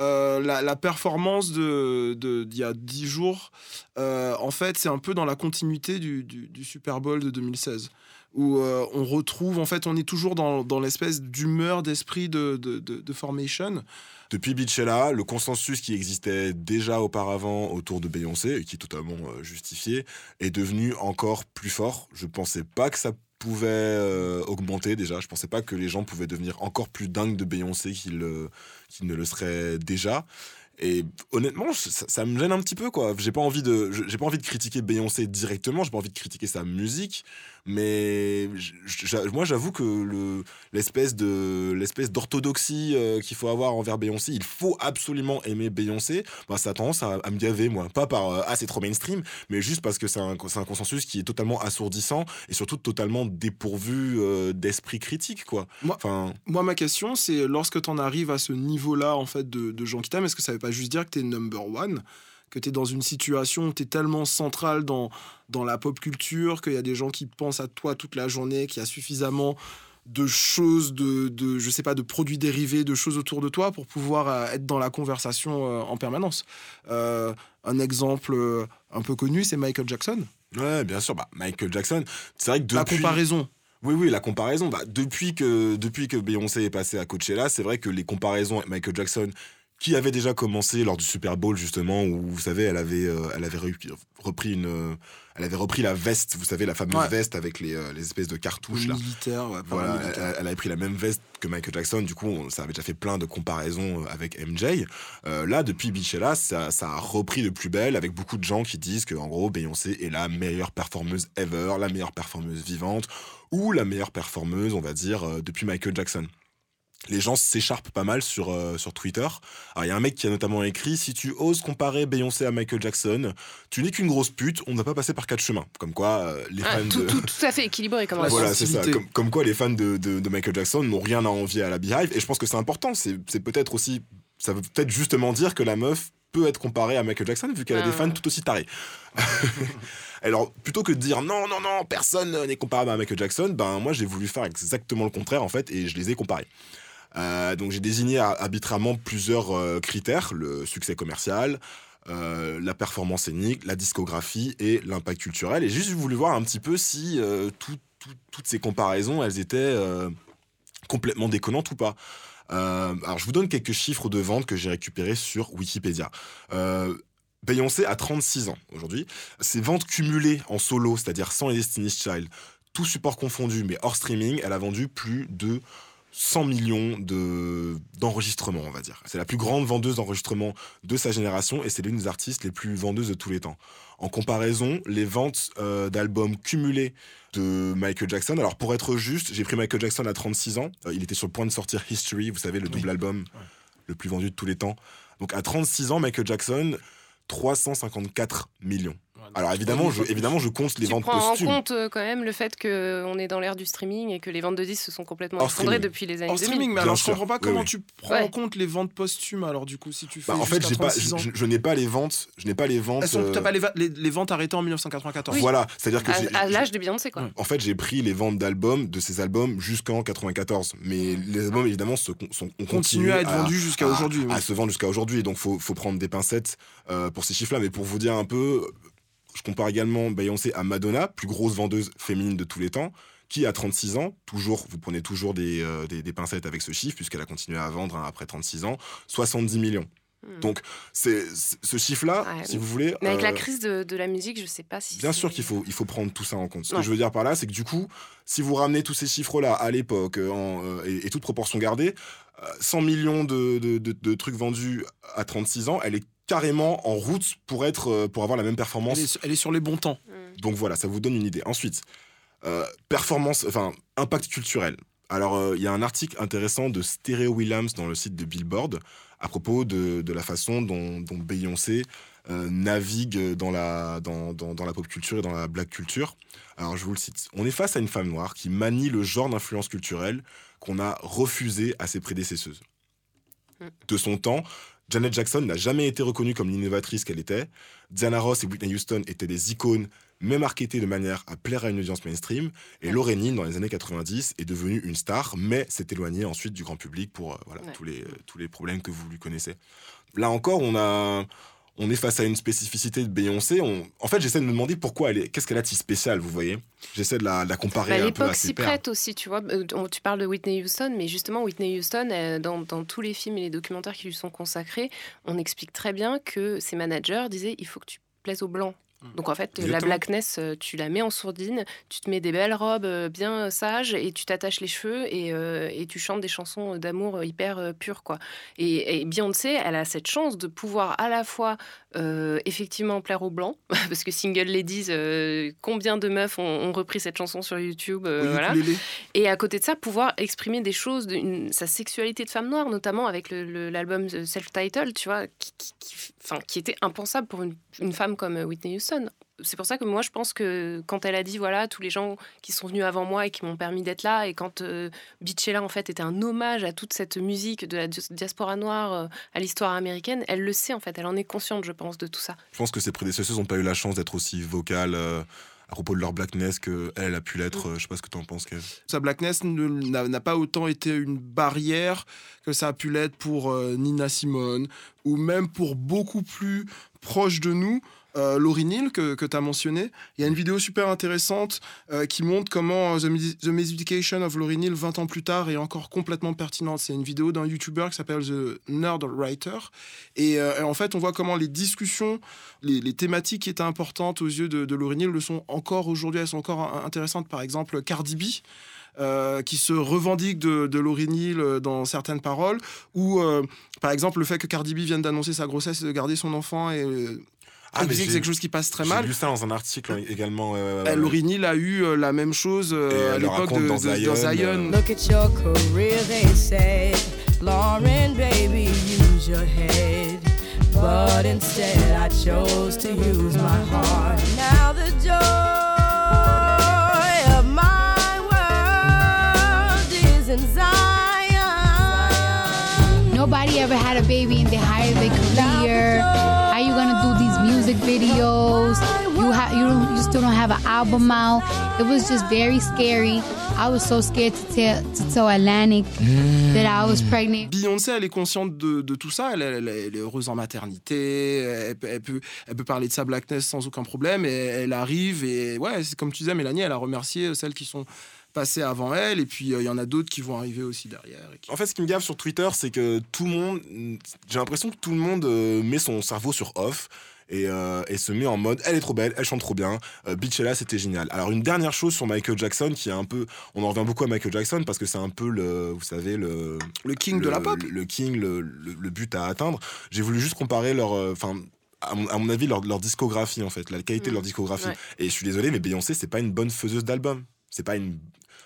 Speaker 2: Euh, la, performance d'il y a 10 jours, euh, en fait, c'est un peu dans la continuité du, Super Bowl de 2016 où euh, on retrouve, en fait, on est toujours dans, l'espèce d'humeur, d'esprit de, Formation.
Speaker 3: Depuis Beachella, le consensus qui existait déjà auparavant autour de Beyoncé, et qui est totalement justifié, est devenu encore plus fort. Je pensais pas que ça pouvait augmenter déjà. Je pensais pas que les gens pouvaient devenir encore plus dingues de Beyoncé qu'ils qu'ils ne le seraient déjà. Et honnêtement, ça, ça me gêne un petit peu quoi. J'ai pas envie de, j'ai pas envie de critiquer Beyoncé directement. J'ai pas envie de critiquer sa musique, mais moi j'avoue que le l'espèce de l'espèce d'orthodoxie euh, qu'il faut avoir envers Beyoncé, il faut absolument aimer Beyoncé. Bah, ça a tendance à, à me gaver moi, pas par euh, ah c'est trop mainstream, mais juste parce que c'est un, un consensus qui est totalement assourdissant et surtout totalement dépourvu euh, d'esprit critique quoi.
Speaker 2: Moi,
Speaker 3: Enfin,
Speaker 2: moi, ma question, c'est lorsque tu en arrives à ce niveau-là en fait, de, de gens qui t'aiment, est-ce que ça veut pas juste dire que tu es number one? Que tu es dans une situation où tu es tellement central dans, dans la pop culture, qu'il y a des gens qui pensent à toi toute la journée, qu'il y a suffisamment de choses, de, de, je sais pas, de produits dérivés, de choses autour de toi pour pouvoir euh, être dans la conversation euh, en permanence. Euh, un exemple un peu connu, c'est Michael Jackson.
Speaker 3: ouais, bien sûr, bah, Michael Jackson, c'est vrai que
Speaker 2: La
Speaker 3: depuis...
Speaker 2: comparaison.
Speaker 3: Oui, oui, la comparaison. Bah, depuis, que, depuis que Beyoncé est passée à Coachella, c'est vrai que les comparaisons avec Michael Jackson, qui avait déjà commencé lors du Super Bowl, justement, où, vous savez, elle avait, euh, elle avait repris, une... euh, elle avait repris la veste, vous savez, la fameuse
Speaker 2: Ouais.
Speaker 3: veste avec les, euh, les espèces de cartouches, là.
Speaker 2: Ouais,
Speaker 3: Voilà, elle, elle avait pris la même veste que Michael Jackson. Du coup, on- ça avait déjà fait plein de comparaisons avec MJ. Là, depuis Beachella, ça, ça a repris de plus belle avec beaucoup de gens qui disent que, en gros, Beyoncé est la meilleure performeuse ever, la meilleure performeuse vivante ou la meilleure performeuse, on va dire, depuis Michael Jackson. Les gens s'écharpent pas mal sur, euh, sur Twitter. Alors, il y a un mec qui a notamment écrit Si tu oses comparer Beyoncé à Michael Jackson, tu n'es qu'une grosse pute, on ne va pas passer par quatre chemins. Comme quoi, euh, les
Speaker 1: Ah,
Speaker 3: fans
Speaker 1: tout,
Speaker 3: de.
Speaker 1: tout, tout à fait équilibré comme
Speaker 3: Voilà, c'est ça. Comme, comme quoi, les fans de, de- de Michael Jackson n'ont rien à envier à la Beehive. Et je pense que c'est important. C'est peut-être aussi. Ça veut peut-être justement dire que la meuf peut être comparée à Michael Jackson vu qu'elle a
Speaker 1: Ah.
Speaker 3: des fans tout aussi tarés. Alors, plutôt que de dire non, non, non, personne n'est comparable à Michael Jackson, ben moi j'ai voulu faire exactement le contraire en fait et je les ai comparés. Euh, donc j'ai désigné ar- arbitrairement plusieurs euh, critères le succès commercial, euh, la performance scénique, la discographie et l'impact culturel. Et j'ai juste voulu voir un petit peu si tout- tout- toutes ces comparaisons, elles étaient complètement déconnantes ou pas. Alors, je vous donne quelques chiffres de vente que j'ai récupérés sur Wikipédia. Beyoncé a 36 ans aujourd'hui. Ses ventes cumulées en solo, c'est-à-dire sans Destiny's Child, tout support confondu, mais hors streaming, elle a vendu plus de 100 millions de- d'enregistrements, on va dire. C'est la plus grande vendeuse d'enregistrements de sa génération et c'est l'une des artistes les plus vendeuses de tous les temps. En comparaison, les ventes euh, d'albums cumulés de Michael Jackson, alors pour être juste, j'ai pris Michael Jackson à 36 ans, Euh, il était sur le point de sortir History, vous savez, le double album le plus vendu de tous les temps. Donc à 36 ans, Michael Jackson, 354 millions. Alors évidemment, je, évidemment, je compte les
Speaker 1: tu
Speaker 3: ventes
Speaker 1: prends en
Speaker 3: posthumes.
Speaker 1: compte euh, quand même le fait qu'on est dans l'ère du streaming et que les ventes de disques se sont complètement
Speaker 3: Hors
Speaker 1: effondrées
Speaker 3: streaming.
Speaker 1: depuis les années
Speaker 2: En
Speaker 1: 2000.
Speaker 2: streaming, mais
Speaker 3: Bien
Speaker 2: alors je
Speaker 3: sûr.
Speaker 2: comprends pas comment
Speaker 3: oui.
Speaker 2: tu prends
Speaker 1: Ouais.
Speaker 2: en compte les ventes posthumes alors du coup si tu fais
Speaker 3: Bah, en fait,
Speaker 2: jusqu'à
Speaker 3: j'ai pas,
Speaker 2: 36 ans.
Speaker 3: je, je n'ai pas les ventes, je n'ai pas les ventes.
Speaker 2: Elles sont-
Speaker 3: euh,
Speaker 2: T'as pas les, va- les- les ventes arrêtées en 1994.
Speaker 3: Voilà, c'est-à-dire que
Speaker 1: À,
Speaker 3: j'ai-
Speaker 1: à l'âge de Beyoncé, quoi.
Speaker 3: En fait, j'ai pris les ventes d'albums de ces albums jusqu'en 94. Mais les albums, évidemment, se, sont, continué
Speaker 2: à être vendus jusqu'à aujourd'hui.
Speaker 3: À se vendre jusqu'à aujourd'hui. Donc, faut, faut prendre des pincettes euh, pour ces chiffres-là. Mais pour vous dire un peu, je compare également Beyoncé à Madonna, plus grosse vendeuse féminine de tous les temps, qui a 36 ans, toujours, vous prenez toujours des, euh, des, des pincettes avec ce chiffre, puisqu'elle a continué à vendre hein, après 36 ans, 70 millions. Donc, c'est ce chiffre-là,
Speaker 1: Hmm. Ouais,
Speaker 3: si vous voulez.
Speaker 1: Mais avec la
Speaker 3: euh,
Speaker 1: crise de, de la musique, je sais pas si.
Speaker 3: Bien sûr qu'il faut, il faut prendre tout ça en compte. Ce
Speaker 1: Ouais.
Speaker 3: que je veux dire par là, c'est que du coup, si vous ramenez tous ces chiffres-là à l'époque, euh, et, et toute proportion gardée, euh, 100 millions de, de- de- de trucs vendus à 36 ans, elle est carrément en route pour, être, euh, pour avoir la même performance.
Speaker 2: Elle est, elle est sur les bons temps.
Speaker 3: Donc voilà, ça vous donne une idée. Ensuite, euh, performance, enfin, impact culturel. Alors, euh, il y a un article intéressant de Stereo Williams dans le site de Billboard à propos de, de la façon dont, dont Beyoncé euh, navigue dans la, dans, dans- dans la pop culture et dans la black culture. Alors, je vous le cite. On est face à une femme noire qui manie le genre d'influence culturelle qu'on a refusé à ses prédécesseuses. De son temps, Janet Jackson n'a jamais été reconnue comme l'innovatrice qu'elle était. Diana Ross et Whitney Houston étaient des icônes, mais marketées de manière à plaire à une audience mainstream. Et Lauryn Hill, dans les années 90, est devenue une star, mais s'est éloignée ensuite du grand public pour euh, voilà,
Speaker 1: Ouais.
Speaker 3: tous, les, euh, tous les problèmes que vous lui connaissez. Là encore, on a... On est face à une spécificité de Beyoncé. On... En fait, j'essaie de me demander pourquoi elle est. Qu'est-ce qu'elle a de si spécial, vous voyez? J'essaie de la, de la comparer
Speaker 1: Bah,
Speaker 3: un peu à
Speaker 1: L'époque s'y prête aussi, tu vois. Euh, on- Tu parles de Whitney Houston, mais justement, Whitney Houston, euh, dans, dans tous les films et les documentaires qui lui sont consacrés, on explique très bien que ses managers disaient il faut que tu plaises aux blancs. Donc en fait, la blackness, euh, tu la mets en sourdine, tu te mets des belles robes euh, bien sages et tu t'attaches les cheveux et, euh, et tu chantes des chansons d'amour euh, hyper euh, pures. Quoi. Et, et Beyoncé, elle a cette chance de pouvoir à la fois euh, effectivement plaire aux blancs, parce que Single Ladies, euh, combien de meufs ont, ont repris cette chanson sur YouTube euh, voilà. Et à côté de ça, pouvoir exprimer des choses, de une- sa sexualité de femme noire, notamment avec l'album euh, Self-Titled, tu vois, qui, qui, qui- enfin, qui était impensable pour une, une femme comme euh, Whitney Houston. C'est pour ça que moi, je pense que quand elle a dit, voilà, tous les gens qui sont venus avant moi et qui m'ont permis d'être là, et quand euh, Beachella, en fait, était un hommage à toute cette musique de la di- diaspora noire, euh, à l'histoire américaine, elle le sait, en fait, elle en est consciente, je pense, de tout ça.
Speaker 3: Je pense que ses prédécesseurs n'ont pas eu la chance d'être aussi vocales euh, à propos de leur blackness qu'elle elle a pu l'être. Euh, Je sais pas ce que tu en penses, Kev.
Speaker 2: Sa blackness ne- n'a n'a pas autant été une barrière que ça a pu l'être pour euh, Nina Simone ou même pour beaucoup plus proche de nous. Euh, Lauryn Hill, que, que tu as mentionné, il y a une vidéo super intéressante euh, qui montre comment euh, The, The of Lauryn Hill, 20 ans plus tard, est encore complètement pertinente. C'est une vidéo d'un YouTuber qui s'appelle The Nerd Writer. Et, euh, et en fait, on voit comment les discussions, les, les thématiques qui étaient importantes aux yeux de, de Lauryn Hill le sont encore aujourd'hui, elles sont encore in- intéressantes. Par exemple, Cardi B. qui se revendique de, de euh, dans certaines paroles, ou par exemple le fait que Cardi B vienne d'annoncer sa grossesse et de garder son enfant, et
Speaker 3: Ah, mais
Speaker 2: que
Speaker 3: j'ai-
Speaker 2: c'est quelque chose qui passe très
Speaker 3: J'ai
Speaker 2: mal.
Speaker 3: lu ça dans un article également. euh,
Speaker 2: Euh, Lauryn Hill a eu euh, la même chose euh,
Speaker 3: Et
Speaker 2: à l'époque de,
Speaker 3: dans
Speaker 2: de- dans
Speaker 3: Zion,
Speaker 2: Zion.
Speaker 3: euh,
Speaker 13: Look at your career, they say. Lauren, baby, use your head. But instead, I chose to use my heart. Now the joy of my world is in Zion.
Speaker 14: Nobody ever had a baby and they hired their career. How you gonna do these music videos? You have you don't you still don't have an album out. It was just very scary. I was so scared to tell to tell Atlantic that I was pregnant.
Speaker 2: Beyoncé, elle est consciente de, de tout ça. Elle, elle- elle est heureuse en maternité. Elle, peut- elle peut, elle peut parler de sa blackness sans aucun problème. Et elle arrive. Et ouais, c'est comme tu disais, Mélanie, elle a remercié celles qui sont passées avant elle. Et puis, euh, il y en a d'autres qui vont arriver aussi derrière. et qui-
Speaker 3: En fait, ce qui me gave sur Twitter, c'est que tout le monde, j'ai l'impression que tout le monde euh, met son cerveau sur off. Et, euh, et se met en mode elle est trop belle, elle chante trop bien, euh, Beachella c'était génial. Alors une dernière chose sur Michael Jackson qui est un peu, on en revient beaucoup à Michael Jackson parce que c'est un peu le, vous savez le
Speaker 2: le king de la pop,
Speaker 3: le, le king, le, but à atteindre. J'ai voulu juste comparer leur, euh, enfin à mon, à mon avis leur, leur discographie en fait, la qualité de leur discographie.
Speaker 2: Ouais.
Speaker 3: Et je suis désolé mais Beyoncé c'est pas une bonne faiseuse d'album, c'est pas une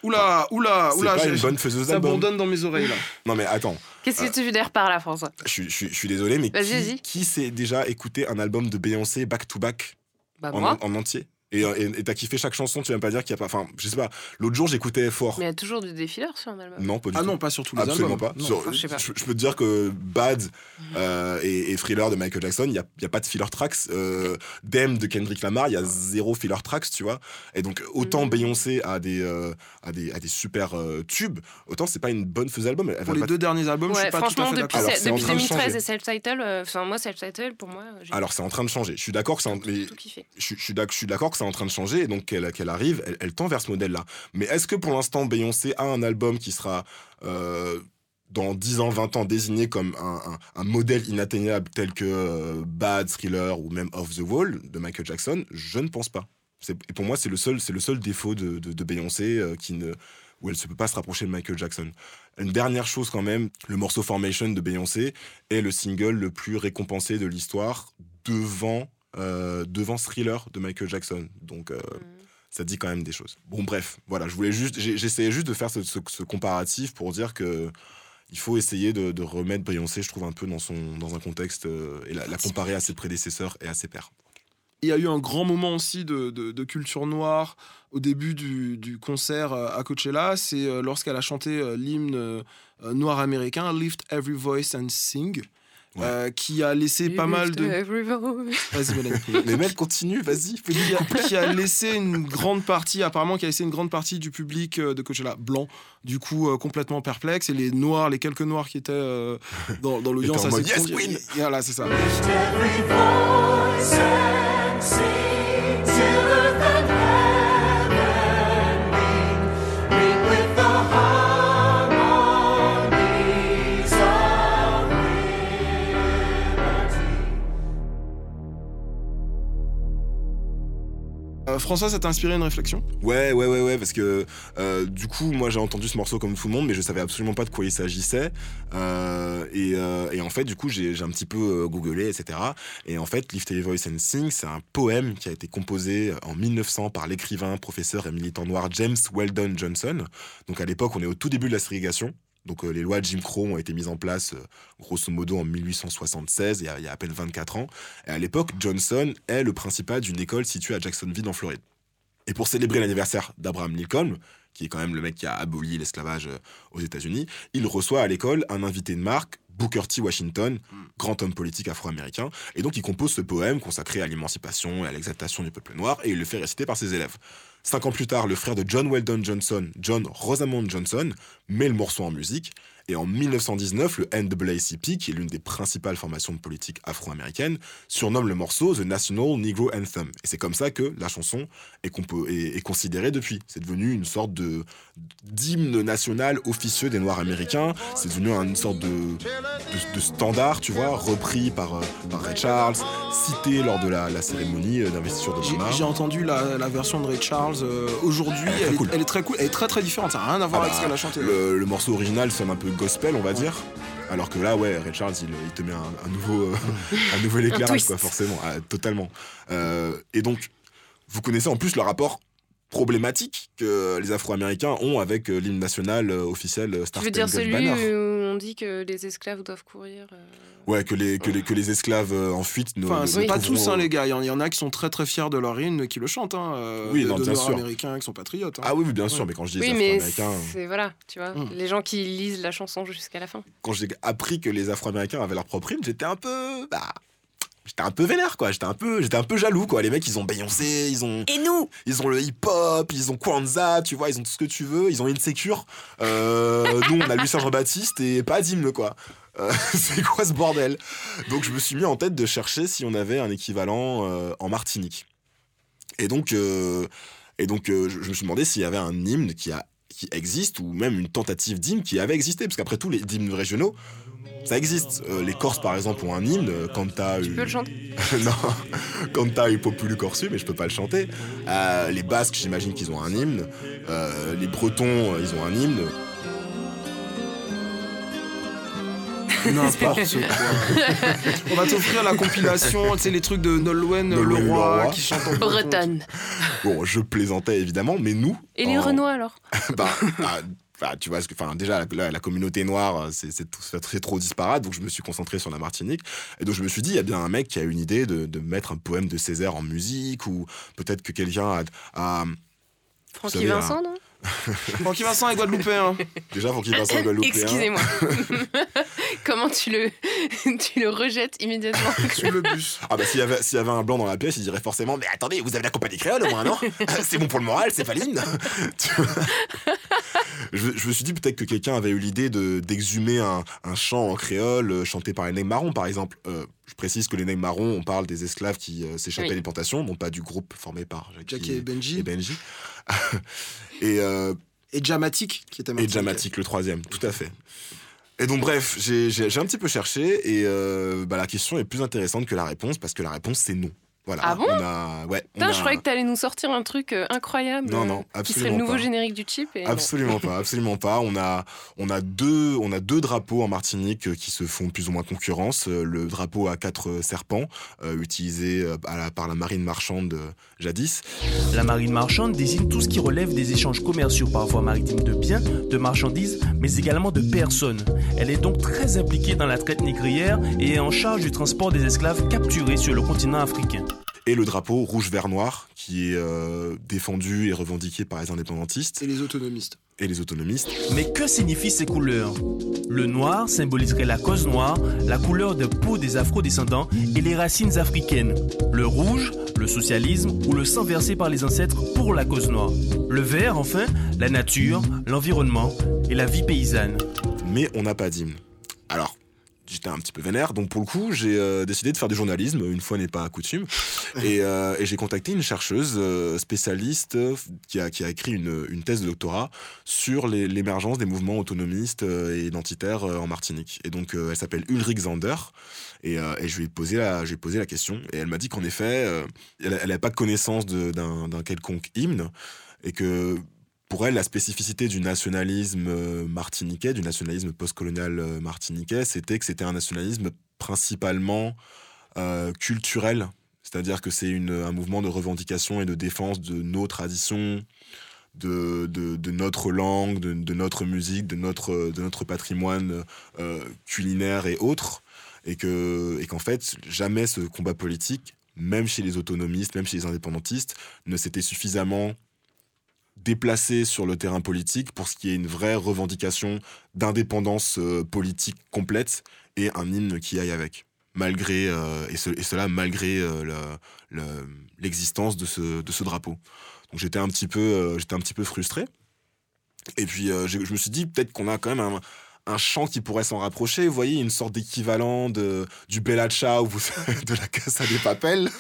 Speaker 2: Oula, oula,
Speaker 3: c'est
Speaker 2: oula.
Speaker 3: pas
Speaker 2: j'ai-
Speaker 3: une bonne faiseuse
Speaker 2: Ça
Speaker 3: d'album.
Speaker 2: bourdonne dans mes oreilles là.
Speaker 3: Non mais attends.
Speaker 1: Qu'est-ce
Speaker 3: Euh,
Speaker 1: que tu veux dire par là, François?
Speaker 3: je, suis- je suis- je suis désolé, mais qui, s'est déjà écouté un album de Beyoncé back-to-back
Speaker 1: Bah,
Speaker 3: en,
Speaker 1: moi.
Speaker 3: en entier? Et et t'as kiffé chaque chanson, tu vas pas dire qu'il y a pas. Enfin, je sais pas. L'autre jour, j'écoutais fort.
Speaker 1: Mais il y a toujours du défileur sur un album.
Speaker 3: Non, pas du
Speaker 2: Ah
Speaker 3: tout.
Speaker 2: non, pas sur tous les
Speaker 3: Absolument
Speaker 2: albums.
Speaker 3: pas.
Speaker 2: Non,
Speaker 3: Sur-
Speaker 2: enfin,
Speaker 1: je sais pas.
Speaker 3: je, je peux te dire que Bad euh, et, et Thriller de Michael Jackson, il n'y a, y a pas de filler tracks. Euh, Dem de Kendrick Lamar, il y a zéro filler tracks, tu vois. Et donc, autant
Speaker 1: Mm.
Speaker 3: Beyoncé a des, euh, a des, a des super euh, tubes, autant c'est pas une bonne faiseuse album. Elle
Speaker 2: Pour les
Speaker 3: pas-
Speaker 2: deux derniers albums, je
Speaker 1: Ouais,
Speaker 2: suis pas tout à
Speaker 1: franchement,
Speaker 2: fait
Speaker 1: depuis,
Speaker 2: d'accord.
Speaker 3: Alors,
Speaker 1: c'est-
Speaker 3: c'est en
Speaker 1: depuis
Speaker 3: train de
Speaker 1: 2013
Speaker 3: changer.
Speaker 1: et Self-Title, euh, enfin, moi, Self-Title, pour moi,
Speaker 3: Alors, c'est en train de changer. Je suis d'accord que c'est je, suis- je suis d'ac- je suis d'accord que c'est en train de changer et donc qu'elle qu'elle arrive, elle, tend vers ce modèle-là. Mais est-ce que pour l'instant Beyoncé a un album qui sera euh, dans 10 ans, 20 ans désigné comme un, modèle inatteignable tel que euh, Bad, Thriller ou même Off the Wall de Michael Jackson? Je ne pense pas. Et pour moi, c'est le seul, le seul défaut de Beyoncé euh, qui ne où elle ne peut pas se rapprocher de Michael Jackson. Une dernière chose quand même, le morceau Formation de Beyoncé est le single le plus récompensé de l'histoire devant, euh, devant Thriller de Michael Jackson. Donc euh, ça dit quand même des choses. Bon bref, voilà, je voulais juste, j'essayais juste de faire ce, ce- ce comparatif pour dire que il faut essayer de, de remettre Beyoncé, je trouve, un peu dans, son, dans un contexte euh, et la, la comparer à ses prédécesseurs et à ses pairs.
Speaker 2: Il y a eu un grand moment aussi de, de- de culture noire au début du, du concert à Coachella. C'est lorsqu'elle a chanté l'hymne noir américain, Lift Every Voice and Sing, euh, qui a laissé pas mal de. Vas-y.
Speaker 3: Mais Mel, continue, vas-y,
Speaker 2: qui a, qui a laissé une grande partie, apparemment, qui a laissé une grande partie du public euh, de Coachella blanc, du coup euh, complètement perplexe. Et les noirs, les quelques noirs qui étaient euh, dans, dans l'audience,
Speaker 3: mode,
Speaker 2: cette
Speaker 3: Yes, Queen
Speaker 2: Voilà, c'est ça. Euh, François, ça t'a inspiré une réflexion?
Speaker 3: Ouais, ouais, ouais, ouais, parce que euh, du coup, moi j'ai entendu ce morceau comme tout le monde, mais je savais absolument pas de quoi il s'agissait. Euh, et, en fait, du coup, j'ai un petit peu googlé, etc. Et en fait, Lift Your Voice and Sing, c'est un poème qui a été composé en 1900 par l'écrivain, professeur et militant noir James Weldon Johnson. Donc à l'époque, on est au tout début de la ségrégation. Donc euh, les lois de Jim Crow ont été mises en place euh, grosso modo en 1876, il y, a, il y a à peine 24 ans. Et à l'époque, Johnson est le principal d'une école située à Jacksonville en Floride. Et pour célébrer l'anniversaire d'Abraham Lincoln, qui est quand même le mec qui a aboli l'esclavage euh, aux États-Unis, il reçoit à l'école un invité de marque, Booker T. Washington, grand homme politique afro-américain. Et donc il compose ce poème consacré à l'émancipation et à l'exaltation du peuple noir, et il le fait réciter par ses élèves. Cinq ans plus tard, le frère de John Weldon Johnson, John Rosamond Johnson, met le morceau en musique. Et en 1919, le NAACP, qui est l'une des principales formations politiques afro-américaines, surnomme le morceau The National Negro Anthem. Et c'est comme ça que la chanson est, compo- est- est considérée depuis. C'est devenu une sorte de d'hymne national officieux des Noirs américains. C'est devenu une sorte de, de, de standard, tu vois, repris par, euh, par Ray Charles, cité lors de la, la cérémonie euh, d'investiture de
Speaker 2: J'ai entendu la, la version de Ray Charles euh, aujourd'hui.
Speaker 3: Elle est très
Speaker 2: Elle,
Speaker 3: cool.
Speaker 2: elle est très cool. Elle est très très différente. Ça n'a rien à voir
Speaker 3: Ah
Speaker 2: avec ce
Speaker 3: bah,
Speaker 2: qu'elle a chanté.
Speaker 3: Le, le morceau original sonne un peu gospel, on va dire. Alors que là, ouais, Ray Charles, il, il te met un, un nouveau, euh, un nouvel éclairage, quoi, forcément, Ah, totalement. Euh, et donc, vous connaissez en plus le rapport problématique que les Afro-Américains ont avec euh, l'hymne national officiel euh,
Speaker 1: Tu
Speaker 3: Star
Speaker 1: veux dire celui
Speaker 3: Banner.
Speaker 1: où on dit que les esclaves doivent courir euh,
Speaker 3: Ouais, que les, que les, que les esclaves euh, en fuite ne.
Speaker 2: Enfin,
Speaker 3: ne-
Speaker 2: c'est
Speaker 3: ne
Speaker 2: pas tous, hein, les gars. Il y, en, il y en a qui sont très très fiers de leur hymne, qui le chantent. Hein, euh,
Speaker 3: Oui,
Speaker 2: de,
Speaker 3: non,
Speaker 2: de
Speaker 3: bien sûr.
Speaker 2: Nord-américains qui sont patriotes. hein.
Speaker 3: Ah oui, oui, bien sûr,
Speaker 2: Ouais.
Speaker 3: mais quand je dis
Speaker 1: Oui,
Speaker 3: les
Speaker 1: mais
Speaker 3: Afro-Américains.
Speaker 1: c'est voilà, tu vois,
Speaker 2: Mm.
Speaker 1: les gens qui lisent la chanson jusqu'à la fin.
Speaker 3: quand j'ai appris que les Afro-Américains avaient leur propre hymne, j'étais un peu. Bah, j'étais un peu vénère quoi, j'étais un peu j'étais un peu jaloux quoi. Les mecs ils ont Beyoncé, ils ont
Speaker 10: Et nous
Speaker 3: ils ont le hip-hop, ils ont Kwanzaa, tu vois, ils ont tout ce que tu veux, ils ont Insecure. Euh, nous on a Lucien Jean-Baptiste et pas d'hymne quoi. Euh, c'est quoi ce bordel? Donc je me suis mis en tête de chercher si on avait un équivalent euh, en Martinique. Et donc, euh, et donc je, je me suis demandé s'il y avait un hymne qui, a, qui existe ou même une tentative d'hymne qui avait existé. Parce qu'après tout, les hymnes régionaux, ça existe. Les Corses, par exemple, ont un hymne.
Speaker 1: Tu peux le chanter?
Speaker 3: Non, quand t'as eu Populu Corsu, mais je peux pas le chanter. Les Basques, j'imagine qu'ils ont un hymne. Les Bretons, ils ont un hymne.
Speaker 2: N'importe quoi. On va t'offrir la compilation, tu sais, les trucs de Nolwenn
Speaker 3: Nolwenn
Speaker 2: Leroy
Speaker 3: Leroy.
Speaker 2: qui chante en
Speaker 1: Bretonne.
Speaker 3: Bon, je plaisantais évidemment, mais nous.
Speaker 1: Et les
Speaker 3: en-
Speaker 1: Renois alors?
Speaker 3: Bah, bah, bah, tu vois, enfin, déjà, la, la- la communauté noire, euh, c'est très trop disparate, donc je me suis concentré sur la Martinique. Et donc je me suis dit, il y a bien un mec qui a une idée de, de mettre un poème de Césaire en musique, ou peut-être que quelqu'un a. a-
Speaker 1: Francky
Speaker 3: savez,
Speaker 1: Vincent,
Speaker 3: un-
Speaker 1: non?
Speaker 2: Francky Vincent est Guadeloupéen.
Speaker 3: Déjà, Francky Vincent Guadeloupéen.
Speaker 1: Excusez-moi. Comment tu le, tu le rejettes immédiatement
Speaker 2: Sur le bus.
Speaker 3: Ah bah s'il y, avait, s'il y avait un blanc dans la pièce, il dirait forcément Mais attendez, vous avez la compagnie créole au moins, non? C'est bon pour le moral, c'est Faline je, je me suis dit peut-être que quelqu'un avait eu l'idée de, d'exhumer un, un chant en créole euh, chanté par les nègres marrons, par exemple. Euh, je précise que les nègres marrons, on parle des esclaves qui euh, s'échappaient
Speaker 1: Oui.
Speaker 3: des plantations, non pas du groupe formé par Jackie,
Speaker 2: Jackie et Benji.
Speaker 3: Et, Benji. et, euh,
Speaker 2: Et Jamatic, qui était
Speaker 3: et. Jamatic, le troisième, tout à fait. Et donc bref, j'ai un petit peu cherché et euh, bah, la question est plus intéressante que la réponse parce que la réponse c'est non. Voilà.
Speaker 1: Ah bon
Speaker 3: on a, ouais, on
Speaker 1: Putain,
Speaker 3: a-
Speaker 1: je croyais que t'allais nous sortir un truc euh, incroyable.
Speaker 3: Non,
Speaker 1: euh,
Speaker 3: non,
Speaker 1: Qui serait
Speaker 3: absolument
Speaker 1: le nouveau
Speaker 3: pas.
Speaker 1: générique du chip. Et non.
Speaker 3: Absolument pas, absolument pas. On a, on a deux, on a deux drapeaux en Martinique euh, qui se font plus ou moins concurrence. Le drapeau à quatre serpents, euh, utilisé à la- par la marine marchande jadis.
Speaker 15: La marine marchande désigne tout ce qui relève des échanges commerciaux, parfois maritimes de biens, de marchandises, mais également de personnes. Elle est donc très impliquée dans la traite négrière et est en charge du transport des esclaves capturés sur le continent africain.
Speaker 3: Et le drapeau rouge vert noir qui est euh, défendu et revendiqué par les indépendantistes
Speaker 2: Et les autonomistes.
Speaker 3: et les autonomistes.
Speaker 15: Mais que signifient ces couleurs? Le noir symboliserait la cause noire, la couleur de peau des afro-descendants et les racines africaines. Le rouge, le socialisme ou le sang versé par les ancêtres pour la cause noire. Le vert, enfin, la nature, l'environnement et la vie paysanne.
Speaker 3: mais on n'a pas d'hymne. Alors, j'étais un petit peu vénère, donc pour le coup, j'ai euh, décidé de faire du journalisme, une fois n'est pas coutume, et, euh, et j'ai contacté une chercheuse euh, spécialiste qui a, qui a écrit une, une thèse de doctorat sur l'émergence des mouvements autonomistes et identitaires en Martinique. Et donc, elle s'appelle Ulrich Zander, et, et je, lui ai posé la, je lui ai posé la question, et elle m'a dit qu'en effet, elle n'avait pas connaissance d'un quelconque hymne, et que pour elle, la spécificité du nationalisme euh, martiniquais, du nationalisme postcolonial euh, martiniquais, c'était que c'était un nationalisme principalement euh, culturel. C'est-à-dire que c'est un mouvement de revendication et de défense de nos traditions, de, de, notre langue, de, notre musique, de notre, de notre patrimoine culinaire et autres. Et que- et qu'en fait, jamais ce combat politique, même chez les autonomistes, même chez les indépendantistes, ne s'était suffisamment déplacé sur le terrain politique pour ce qui est une vraie revendication d'indépendance euh, politique complète et un hymne qui aille avec. Malgré, euh, et, ce- et cela malgré euh, le- le- l'existence de ce, de ce drapeau. Donc j'étais un, petit peu, euh, un petit peu frustré. Et puis je me suis dit peut-être qu'on a quand même un, un chant qui pourrait s'en rapprocher. Vous voyez, une sorte d'équivalent de, du Bella Ciao, de la Casa des Papel.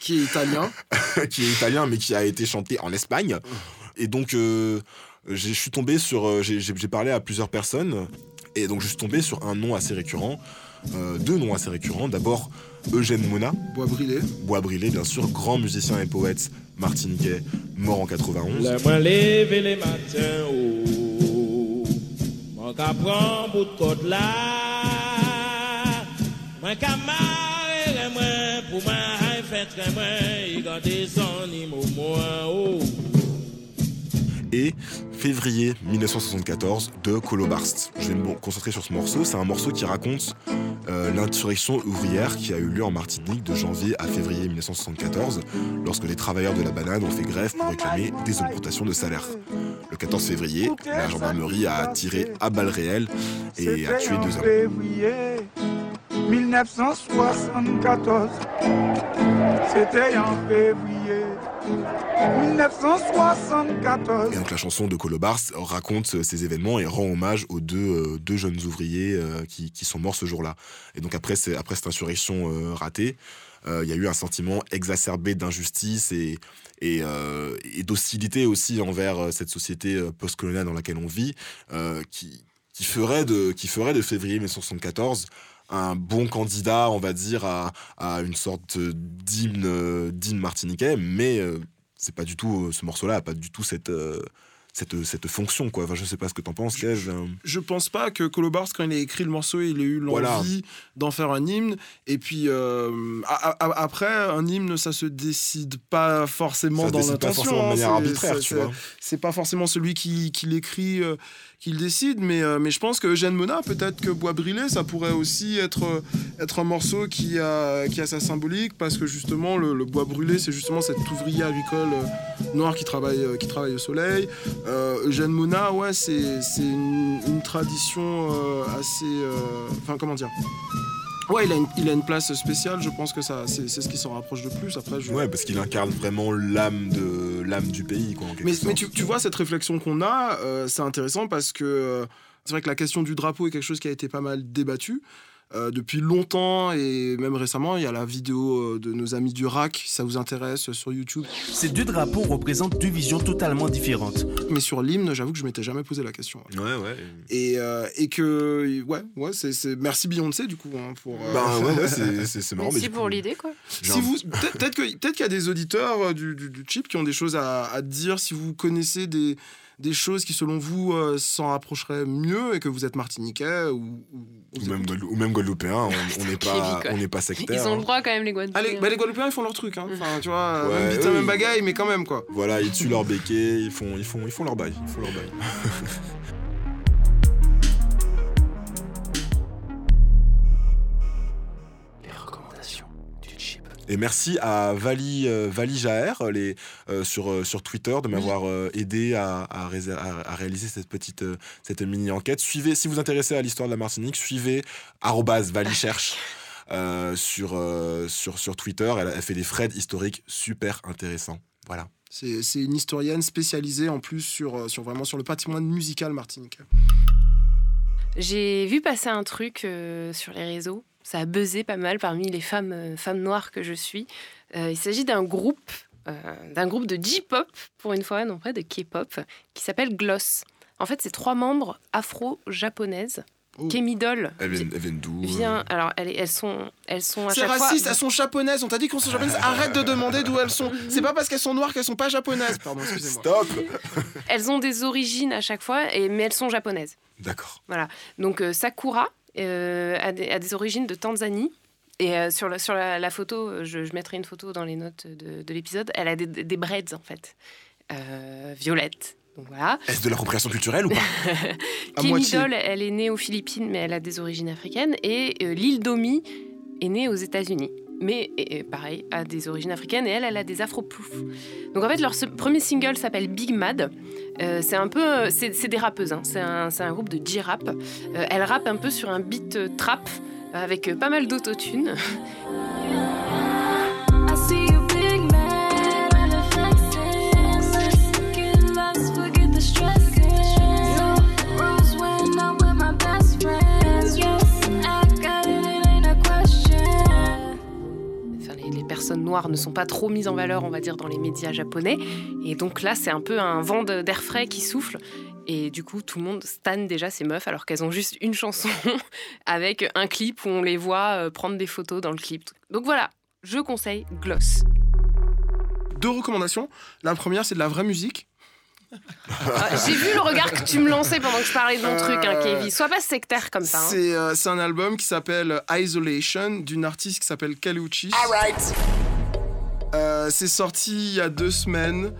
Speaker 2: Qui est italien.
Speaker 3: qui est italien, mais qui a été chanté en Espagne. Et donc, euh, j'ai- je suis tombé sur. euh, J'ai parlé à plusieurs personnes. Et donc, je suis tombé sur un nom assez récurrent. euh, deux noms assez récurrents. D'abord, Eugène Mona.
Speaker 2: Bois brûlé.
Speaker 3: Bois brûlé, bien sûr, grand musicien et poète martiniquais, mort en 91.
Speaker 16: Laisse-moi lever les matins, oh. Mon qu'à prendre bout de côte là. Mon qu'à marrer, moi, pour moi, faire très moi, il garde son immo, moi, oh.
Speaker 3: Et février 1974 de Colobarst. Je vais me concentrer sur ce morceau. C'est un morceau qui raconte euh, l'insurrection ouvrière qui a eu lieu en Martinique de janvier à février 1974, lorsque les travailleurs de la banane ont fait grève pour réclamer des augmentations de salaire. Le 14 février, la gendarmerie a tiré à balles réelles et a tué deux hommes.
Speaker 17: 1974, c'était en février 1974.
Speaker 3: Et donc la chanson de Colobars raconte ces événements et rend hommage aux deux, euh, deux jeunes ouvriers euh, qui, qui sont morts ce jour-là. Et donc après, après cette insurrection euh, ratée, euh, il y a eu un sentiment exacerbé d'injustice et, et, euh, d'hostilité aussi envers euh, cette société euh, postcoloniale dans laquelle on vit, euh, qui, qui, ferait de, qui ferait de février 1974 un bon candidat, on va dire, à, à une sorte d'hymne euh, d'hymne martiniquais, mais euh, c'est pas du tout, ce morceau-là a pas du tout cette, euh, cette, cette fonction, quoi. Enfin, je sais pas ce que t'en penses, Kev. euh.
Speaker 2: Je pense pas que Colobars, quand il a écrit le morceau, il ait eu l'envie
Speaker 3: Voilà.
Speaker 2: d'en faire un hymne. Et puis, euh, a- a- après, un hymne, ça se décide pas forcément
Speaker 3: Ça
Speaker 2: dans
Speaker 3: pas
Speaker 2: l'intention.
Speaker 3: forcément de
Speaker 2: hein.
Speaker 3: manière
Speaker 2: C'est-
Speaker 3: arbitraire,
Speaker 2: c'est-
Speaker 3: tu
Speaker 2: c'est-
Speaker 3: vois.
Speaker 2: C'est pas forcément celui qui, qui l'écrit euh, qui le décide, mais, euh, mais je pense que Eugène Mona, peut-être que Bois Brûlé, ça pourrait aussi être, euh, un morceau qui a, sa symbolique, parce que justement, le, bois brûlé, c'est justement cet ouvrier agricole euh, noir qui travaille, au soleil. Eugène Mona, ouais, c'est une, une tradition assez. Enfin, comment dire? Ouais, il a, une, il a une place spéciale, je pense que ça, c'est c'est ce qui s'en rapproche de plus. Après, je...
Speaker 3: Ouais, parce qu'il incarne vraiment l'âme de l'âme du pays, quoi. En quelque
Speaker 2: Mais, mais tu, tu vois, cette réflexion qu'on a, euh, c'est intéressant parce que euh, c'est vrai que la question du drapeau est quelque chose qui a été pas mal débattu. Euh, depuis longtemps et même récemment, il y a la vidéo euh, de nos amis du RAC, si ça vous intéresse, sur YouTube.
Speaker 15: Ces deux drapeaux représentent deux visions totalement différentes.
Speaker 2: Mais sur l'hymne, j'avoue que je m'étais jamais posé la question.
Speaker 3: Ouais, ouais.
Speaker 2: Et, euh, et que, ouais, ouais c'est, merci Beyoncé du coup hein, pour. euh,
Speaker 3: Ben ouais, ouais, c'est- marrant. mais
Speaker 1: Merci
Speaker 3: du
Speaker 1: pour
Speaker 3: coup-
Speaker 1: l'idée, quoi.
Speaker 2: Si vous, peut-être peut-être que- peut-être qu'il y a des auditeurs euh, du, du, du chip qui ont des choses à, à dire. Si vous connaissez des, des choses qui, selon vous, euh, s'en rapprocheraient mieux et que vous êtes martiniquais ou, ou-
Speaker 3: Ou même, Guadeloupe- ou même guadeloupéen, on on n'est pas, on n'est pas sectaire.
Speaker 1: Ils ont
Speaker 3: hein.
Speaker 1: le droit quand même, les Guadeloupéens.
Speaker 2: Allez, bah, les Guadeloupéens, ils font leur truc. Hein. Enfin, tu vois,
Speaker 3: Ouais,
Speaker 2: même même bagaille, mais quand même, quoi.
Speaker 3: Voilà, ils tuent leur béquet, ils font, ils font, ils font leur bail. Ils font leur bail. Et merci à Vali, euh, Vali Jaher les, euh, sur, euh, sur Twitter de m'avoir euh, aidé à, à, rés- à- à réaliser cette petite euh, cette mini enquête. Suivez, si vous vous intéressez à l'histoire de la Martinique, suivez Vali cherche euh, sur, euh, sur, sur Twitter. Elle, elle fait des threads historiques super intéressants. Voilà.
Speaker 2: C'est c'est une historienne spécialisée en plus sur, euh, sur vraiment sur le patrimoine musical martiniquais.
Speaker 1: J'ai vu passer un truc euh, sur les réseaux. Ça a buzzé pas mal parmi les femmes, euh, femmes noires que je suis. Euh, il s'agit d'un groupe, euh, d'un groupe de J-pop, pour une fois, non pas de K-pop, qui s'appelle Gloss. En fait, c'est trois membres afro-japonaises. Kemi Doll
Speaker 3: Elle vient, elle vient d'où
Speaker 1: vient. Alors, elles, elles sont, elles sont à
Speaker 2: C'est raciste,
Speaker 1: fois.
Speaker 2: elles sont japonaises. On t'a dit qu'on sont japonaises. Arrête de demander d'où elles sont. C'est pas parce qu'elles sont noires qu'elles sont pas japonaises. Pardon, excusez-moi.
Speaker 3: Stop
Speaker 1: Elles ont des origines à chaque fois, et, mais elles sont japonaises.
Speaker 3: D'accord.
Speaker 1: Voilà. Donc euh, Sakura euh, a, des, a des origines de Tanzanie. Et euh, sur, la, sur la, la photo, euh, je, je mettrai une photo dans les notes de, de l'épisode, elle a des, des braids en fait. Euh, violettes. Donc voilà.
Speaker 3: Est-ce de l'appropriation culturelle ou pas? Moitié.
Speaker 1: Doll, elle est née aux Philippines, mais elle a des origines africaines. Et euh, Lil Domi est née aux États-Unis. Mais et- et pareil, a des origines africaines et elle, elle a des afro-ploufs. Donc en fait, leur premier single s'appelle Big Mad. Euh, c'est un peu, euh, c'est des rappeuses. hein. C'est un, un groupe de J-rap. Euh, elles rappent un peu sur un beat trap avec pas mal d'autotune. noires ne sont pas trop mises en valeur, on va dire, dans les médias japonais. Et donc là, c'est un peu un vent d'air frais qui souffle. Et du coup, tout le monde stanne déjà ces meufs alors qu'elles ont juste une chanson avec un clip où on les voit euh, prendre des photos dans le clip. Donc voilà, je conseille Gloss.
Speaker 2: Deux recommandations. La première, c'est de la vraie musique.
Speaker 1: Ah, J'ai vu le regard que tu me lançais pendant que je parlais de mon truc, hein, Kevin. Sois pas sectaire comme ça. hein.
Speaker 2: C'est euh, c'est un album qui s'appelle Isolation d'une artiste qui s'appelle Kaluchis. Euh, c'est sorti il y a deux semaines.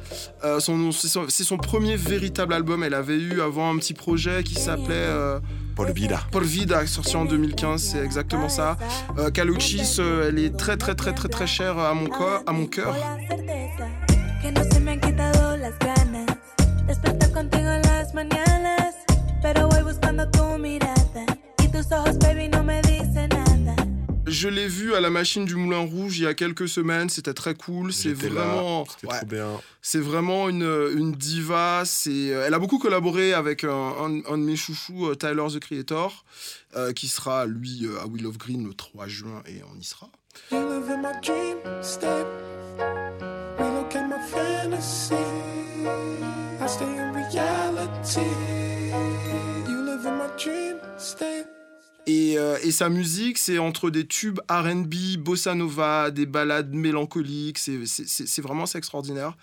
Speaker 2: Euh, c'est son, premier véritable album. Elle avait eu avant un petit projet qui s'appelait euh,
Speaker 3: Paul Vida.
Speaker 2: Paul Vida, sorti en 2015. C'est exactement ça. Euh, Kaluchis, euh, elle est très très très très très chère à mon corps, à mon cœur.
Speaker 12: Buscando tu mirada. Y tus ojos, baby, no me dicen nada.
Speaker 2: Je l'ai vu à la machine du Moulin Rouge il y a quelques semaines. C'était très cool. C'est vraiment. Ouais. C'est vraiment une, une diva. C'est, elle a beaucoup collaboré avec un, un- un de mes chouchous, euh, Tyler the Creator, euh, qui sera lui euh, à Will of Green le 3 juin et on y sera.
Speaker 18: I stay in reality.
Speaker 2: Et, euh, et sa musique, c'est entre des tubes RB, bossa nova, des ballades mélancoliques. C'est- vraiment extraordinaire.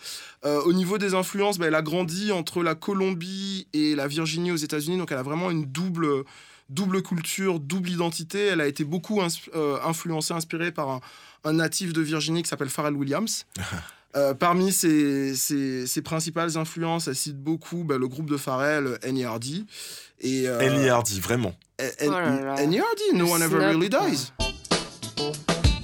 Speaker 2: Euh, au niveau des influences, bah, elle a grandi entre la Colombie et la Virginie aux États-Unis. Donc elle a vraiment une double, double culture, double identité. Elle a été beaucoup euh, influencée, inspirée par un natif de Virginie qui s'appelle Pharrell Williams. Euh, parmi ses, ses- ses principales influences, elle cite beaucoup bah, le groupe de Pharrell, NERD. Et, euh,
Speaker 3: Ellie Hardy, vraiment.
Speaker 2: N-
Speaker 1: Oh.
Speaker 2: NERD, No One Ever. Really Dies.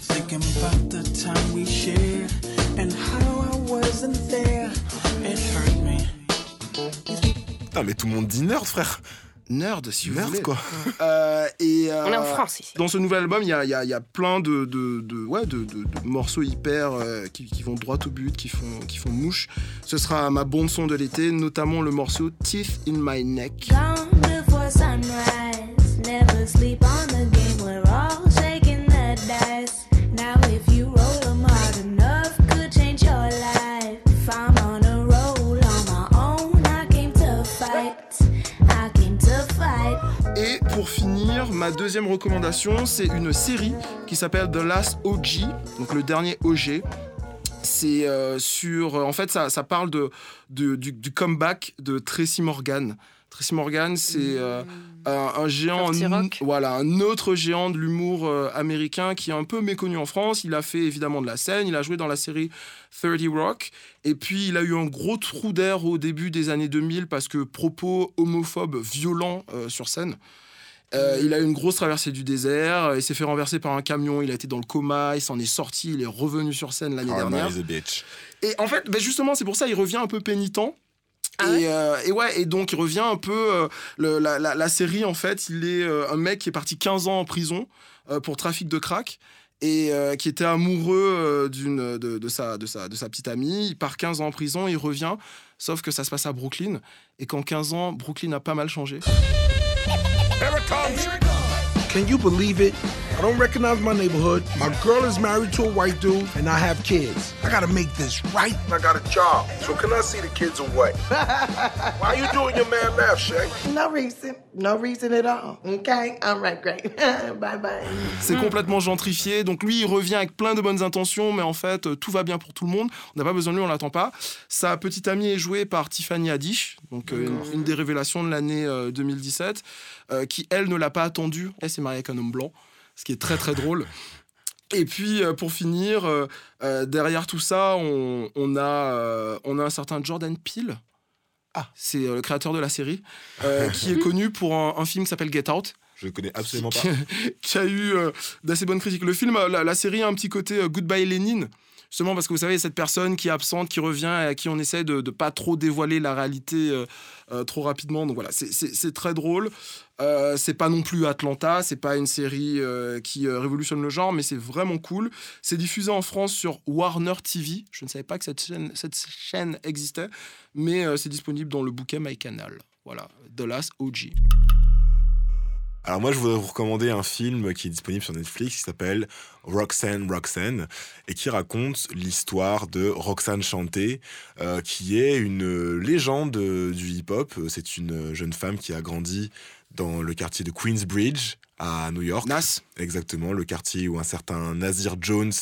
Speaker 18: Thinking about the time we shared and how I wasn't there. It hurt me.
Speaker 3: Putain, mais tout le monde dit nerd, frère.
Speaker 2: Nerd, si vous
Speaker 3: Nerd,
Speaker 2: voulez.
Speaker 3: quoi.
Speaker 2: Euh, et, euh,
Speaker 1: On est en France, ici.
Speaker 2: Dans ce nouvel album, il y a, il y a- il y a plein de, de, de- ouais, de, de- de morceaux hyper euh, qui, qui vont droit au but, qui font, qui font mouche. Ce sera ma bande son de l'été, notamment le morceau Teeth in My Neck. Pour finir, ma deuxième recommandation, c'est une série qui s'appelle The Last OG, donc le dernier OG. C'est euh, sur. En fait, ça, ça parle de, de- du, du comeback de Tracy Morgan. Tracy Morgan, c'est euh, un, un géant, un-
Speaker 1: Rock.
Speaker 2: voilà, un autre géant de l'humour euh, américain qui est un peu méconnu en France. Il a fait évidemment de la scène, il a joué dans la série 30 Rock, et puis il a eu un gros trou d'air au début des années 2000 parce que propos homophobes violents euh, sur scène. Euh, il a eu une grosse traversée du désert, euh, il s'est fait renverser par un camion, il a été dans le coma, il s'en est sorti, il est revenu sur scène l'année
Speaker 3: Karma
Speaker 2: dernière.
Speaker 3: is a bitch.
Speaker 2: Et en fait, ben justement, c'est pour ça il revient un peu pénitent.
Speaker 1: Ah
Speaker 2: et, euh, et ouais, et donc il revient un peu. euh, le- la, la- la série, en fait, il est euh, un mec qui est parti 15 ans en prison euh, pour trafic de crack et euh, qui était amoureux euh, d'une de, de sa, de, sa, de sa petite amie. Il part 15 ans en prison, il revient, sauf que ça se passe à Brooklyn. Et qu'en 15 ans, Brooklyn a pas mal changé.
Speaker 5: Here it comes. Can you believe it? I don't recognize my neighborhood. My girl is married to a white dude, and I have kids. I gotta make this right. I got a job, so can I see the kids away? Why you doing your man math, Shay?
Speaker 19: No reason. No reason at all. Okay? All right, great. bye bye.
Speaker 2: C'est complètement gentrifié. Donc lui, il revient avec plein de bonnes intentions, mais en fait, euh, tout va bien pour tout le monde. On n'a pas besoin de lui, on l'attend pas. Sa petite amie est jouée par Tiffany Haddish, donc euh, une, une des révélations de l'année euh, 2017, euh, qui elle ne l'a pas attendu. Elle s'est mariée avec un homme blanc, ce qui est très très drôle. Et puis euh, pour finir, euh, derrière tout ça, on, on a, on a un certain Jordan Peele. Ah, c'est le créateur de la série, qui est connu pour un, un film qui s'appelle Get Out
Speaker 3: Je le connais absolument pas.
Speaker 2: qui, a eu euh, d'assez bonnes critiques. Le film, la, la série a un petit côté euh, Goodbye Lénine. Justement parce que vous savez, cette personne qui est absente, qui revient et à qui on essaie de ne pas trop dévoiler la réalité euh, euh, trop rapidement. Donc voilà, c'est- très drôle. Euh, c'est pas non plus Atlanta, c'est pas une série euh, qui révolutionne le genre, mais c'est vraiment cool. C'est diffusé en France sur Warner TV. Je ne savais pas que cette chaîne, cette chaîne existait, mais c'est disponible dans le bouquet MyCanal. Voilà, The Last OG.
Speaker 3: Alors moi, je voudrais vous recommander un film qui est disponible sur Netflix qui s'appelle Roxanne Roxanne et qui raconte l'histoire de Roxanne Chanté, euh, qui est une légende euh, du hip-hop. C'est une jeune femme qui a grandi dans le quartier de Queensbridge à New York.
Speaker 2: Nas.
Speaker 3: Exactement, le quartier où un certain Nazir Jones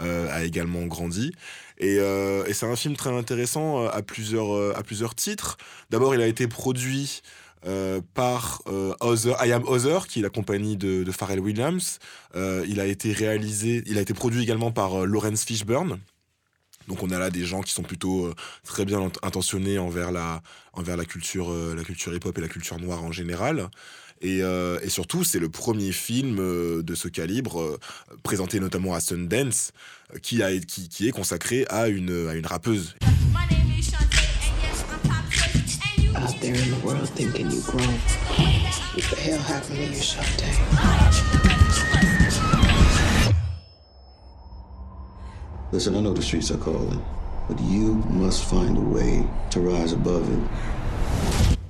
Speaker 3: euh, a également grandi. Et, euh, et c'est un film très intéressant à plusieurs, à plusieurs titres. D'abord, il a été produit euh, par euh, Other, I Am Other, qui est la compagnie de, Pharrell Williams. Euh, il a été réalisé, il a été produit également par Lawrence Fishburne. Donc on a là des gens qui sont plutôt très bien int- intentionnés envers la, envers la culture, culture hip-hop et la culture noire en général. Et, surtout, c'est le premier film de ce calibre, présenté notamment à Sundance, qui, a, qui est consacré à une, à une rappeuse.
Speaker 19: Out there in the world thinking you grown. What the hell happened to you, Shantae?
Speaker 20: Listen, I know the streets are calling, but you must find a way to rise above it.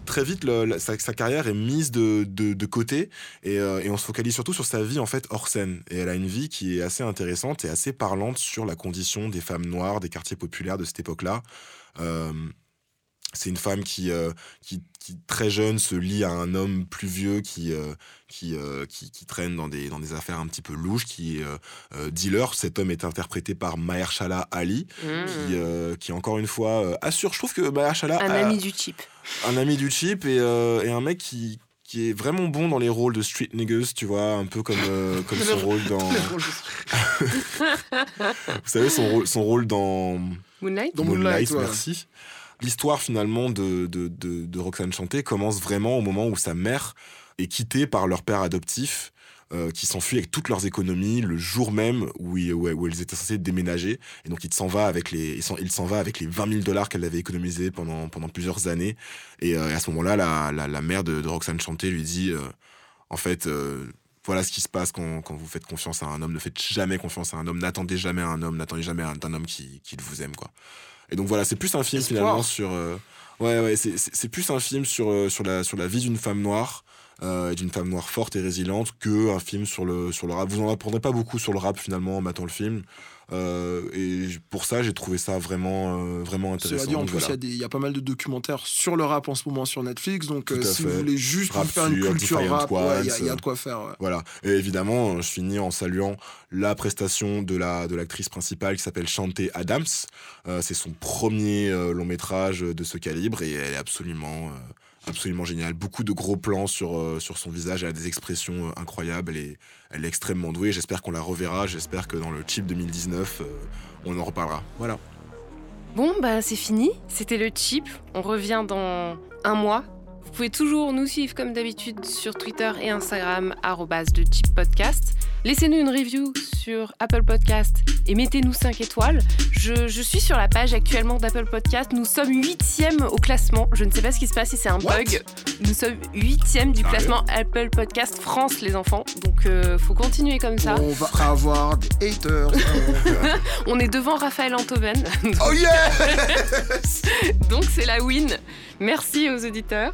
Speaker 3: très vite, le- la- sa, sa carrière est mise de, de, de côté et, euh, et on se focalise surtout sur sa vie en fait hors scène. Et elle a une vie qui est assez intéressante et assez parlante sur la condition des femmes noires des quartiers populaires de cette époque-là. Euh, c'est une femme qui, euh, qui, qui, très jeune, se lie à un homme plus vieux qui, euh, qui, euh, qui, qui traîne dans des, dans des affaires un petit peu louches, qui est dealer. Cet homme est interprété par Mahershala Ali, qui, euh, qui, encore une fois, euh, assure. Je trouve que Mahershala
Speaker 1: Un
Speaker 3: a-
Speaker 1: ami du cheap.
Speaker 3: un ami du cheap et, euh, et un mec qui, qui est vraiment bon dans les rôles de street niggas, tu vois, un peu comme, euh, comme son rôle dans. Vous savez, son rôle, son rôle dans.
Speaker 1: Moonlight?
Speaker 2: Dans Moonlight,
Speaker 3: merci. L'histoire finalement de, de, de, Roxane Chanté commence vraiment au moment où sa mère est quittée par leur père adoptif. euh, qui s'enfuit avec toutes leurs économies le jour même où, où, elles étaient censées déménager. Et donc il s'en va avec les va avec les 20 000 dollars qu'elle avait économisés pendant pendant plusieurs années. Et, euh, à ce moment-là la, la, mère de, Roxane Chanté lui dit euh, en fait voilà ce qui se passe quand, quand vous faites confiance à un homme. Ne faites jamais confiance à un homme. N'attendez jamais un homme. N'attendez jamais un- d'un homme qui, qui vous aime quoi et donc voilà c'est plus un film
Speaker 2: Espoir.
Speaker 3: finalement sur euh, ouais ouais c'est, plus un film sur euh, sur la sur la vie d'une femme noire euh, et d'une femme noire forte et résiliente que un film sur le sur le rap vous en apprendrez pas beaucoup sur le rap finalement en matant le film Euh, et pour ça j'ai trouvé ça vraiment euh, vraiment
Speaker 2: Cela
Speaker 3: intéressant
Speaker 2: dit, en plus, il
Speaker 3: voilà.
Speaker 2: y, a y pas mal de documentaires sur le rap en ce moment sur Netflix. Donc, euh, si
Speaker 3: fait.
Speaker 2: vous voulez juste
Speaker 3: Rap
Speaker 2: faire une culture rap, ouais, il y, a- y de quoi faire. ouais.
Speaker 3: Voilà. Et évidemment, je finis en saluant la prestation de la de l'actrice principale qui s'appelle Chanté Adams. C'est son premier long métrage de ce calibre et elle est absolument absolument géniale. Beaucoup de gros plans sur euh, son visage. Elle a des expressions euh, incroyables. Est elle est extrêmement douée. J'espère qu'on la reverra. J'espère que dans le chip 2019, euh, on en reparlera. Voilà.
Speaker 1: Bon, bah c'est fini. C'était le chip. On revient dans un mois. Vous pouvez toujours nous suivre comme d'habitude sur Twitter et Instagram, de Chip Podcast. Laissez-nous une review sur Apple Podcast et mettez-nous 5 étoiles. Je, je suis sur la page actuellement d'Apple Podcast. Nous sommes huitième au classement. Je ne sais pas ce qui se passe si c'est un bug. Nous sommes huitième du
Speaker 2: Sérieux
Speaker 1: classement Apple Podcast France, les enfants. Donc euh, faut continuer comme ça.
Speaker 2: On va avoir des haters.
Speaker 1: On est devant Raphaël Antoven.
Speaker 2: oh yes
Speaker 1: Donc c'est la win. Merci aux auditeurs.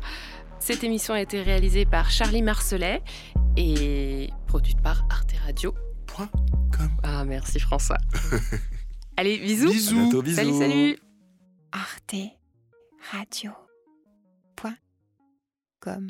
Speaker 1: Cette émission a été réalisée par Charlie Marcelet et produite par Arte Radio. Ah merci François. Allez, bisous.
Speaker 3: Bisous. À bientôt, bisous.
Speaker 1: Salut, salut.
Speaker 21: Arte Radio. Point. Com.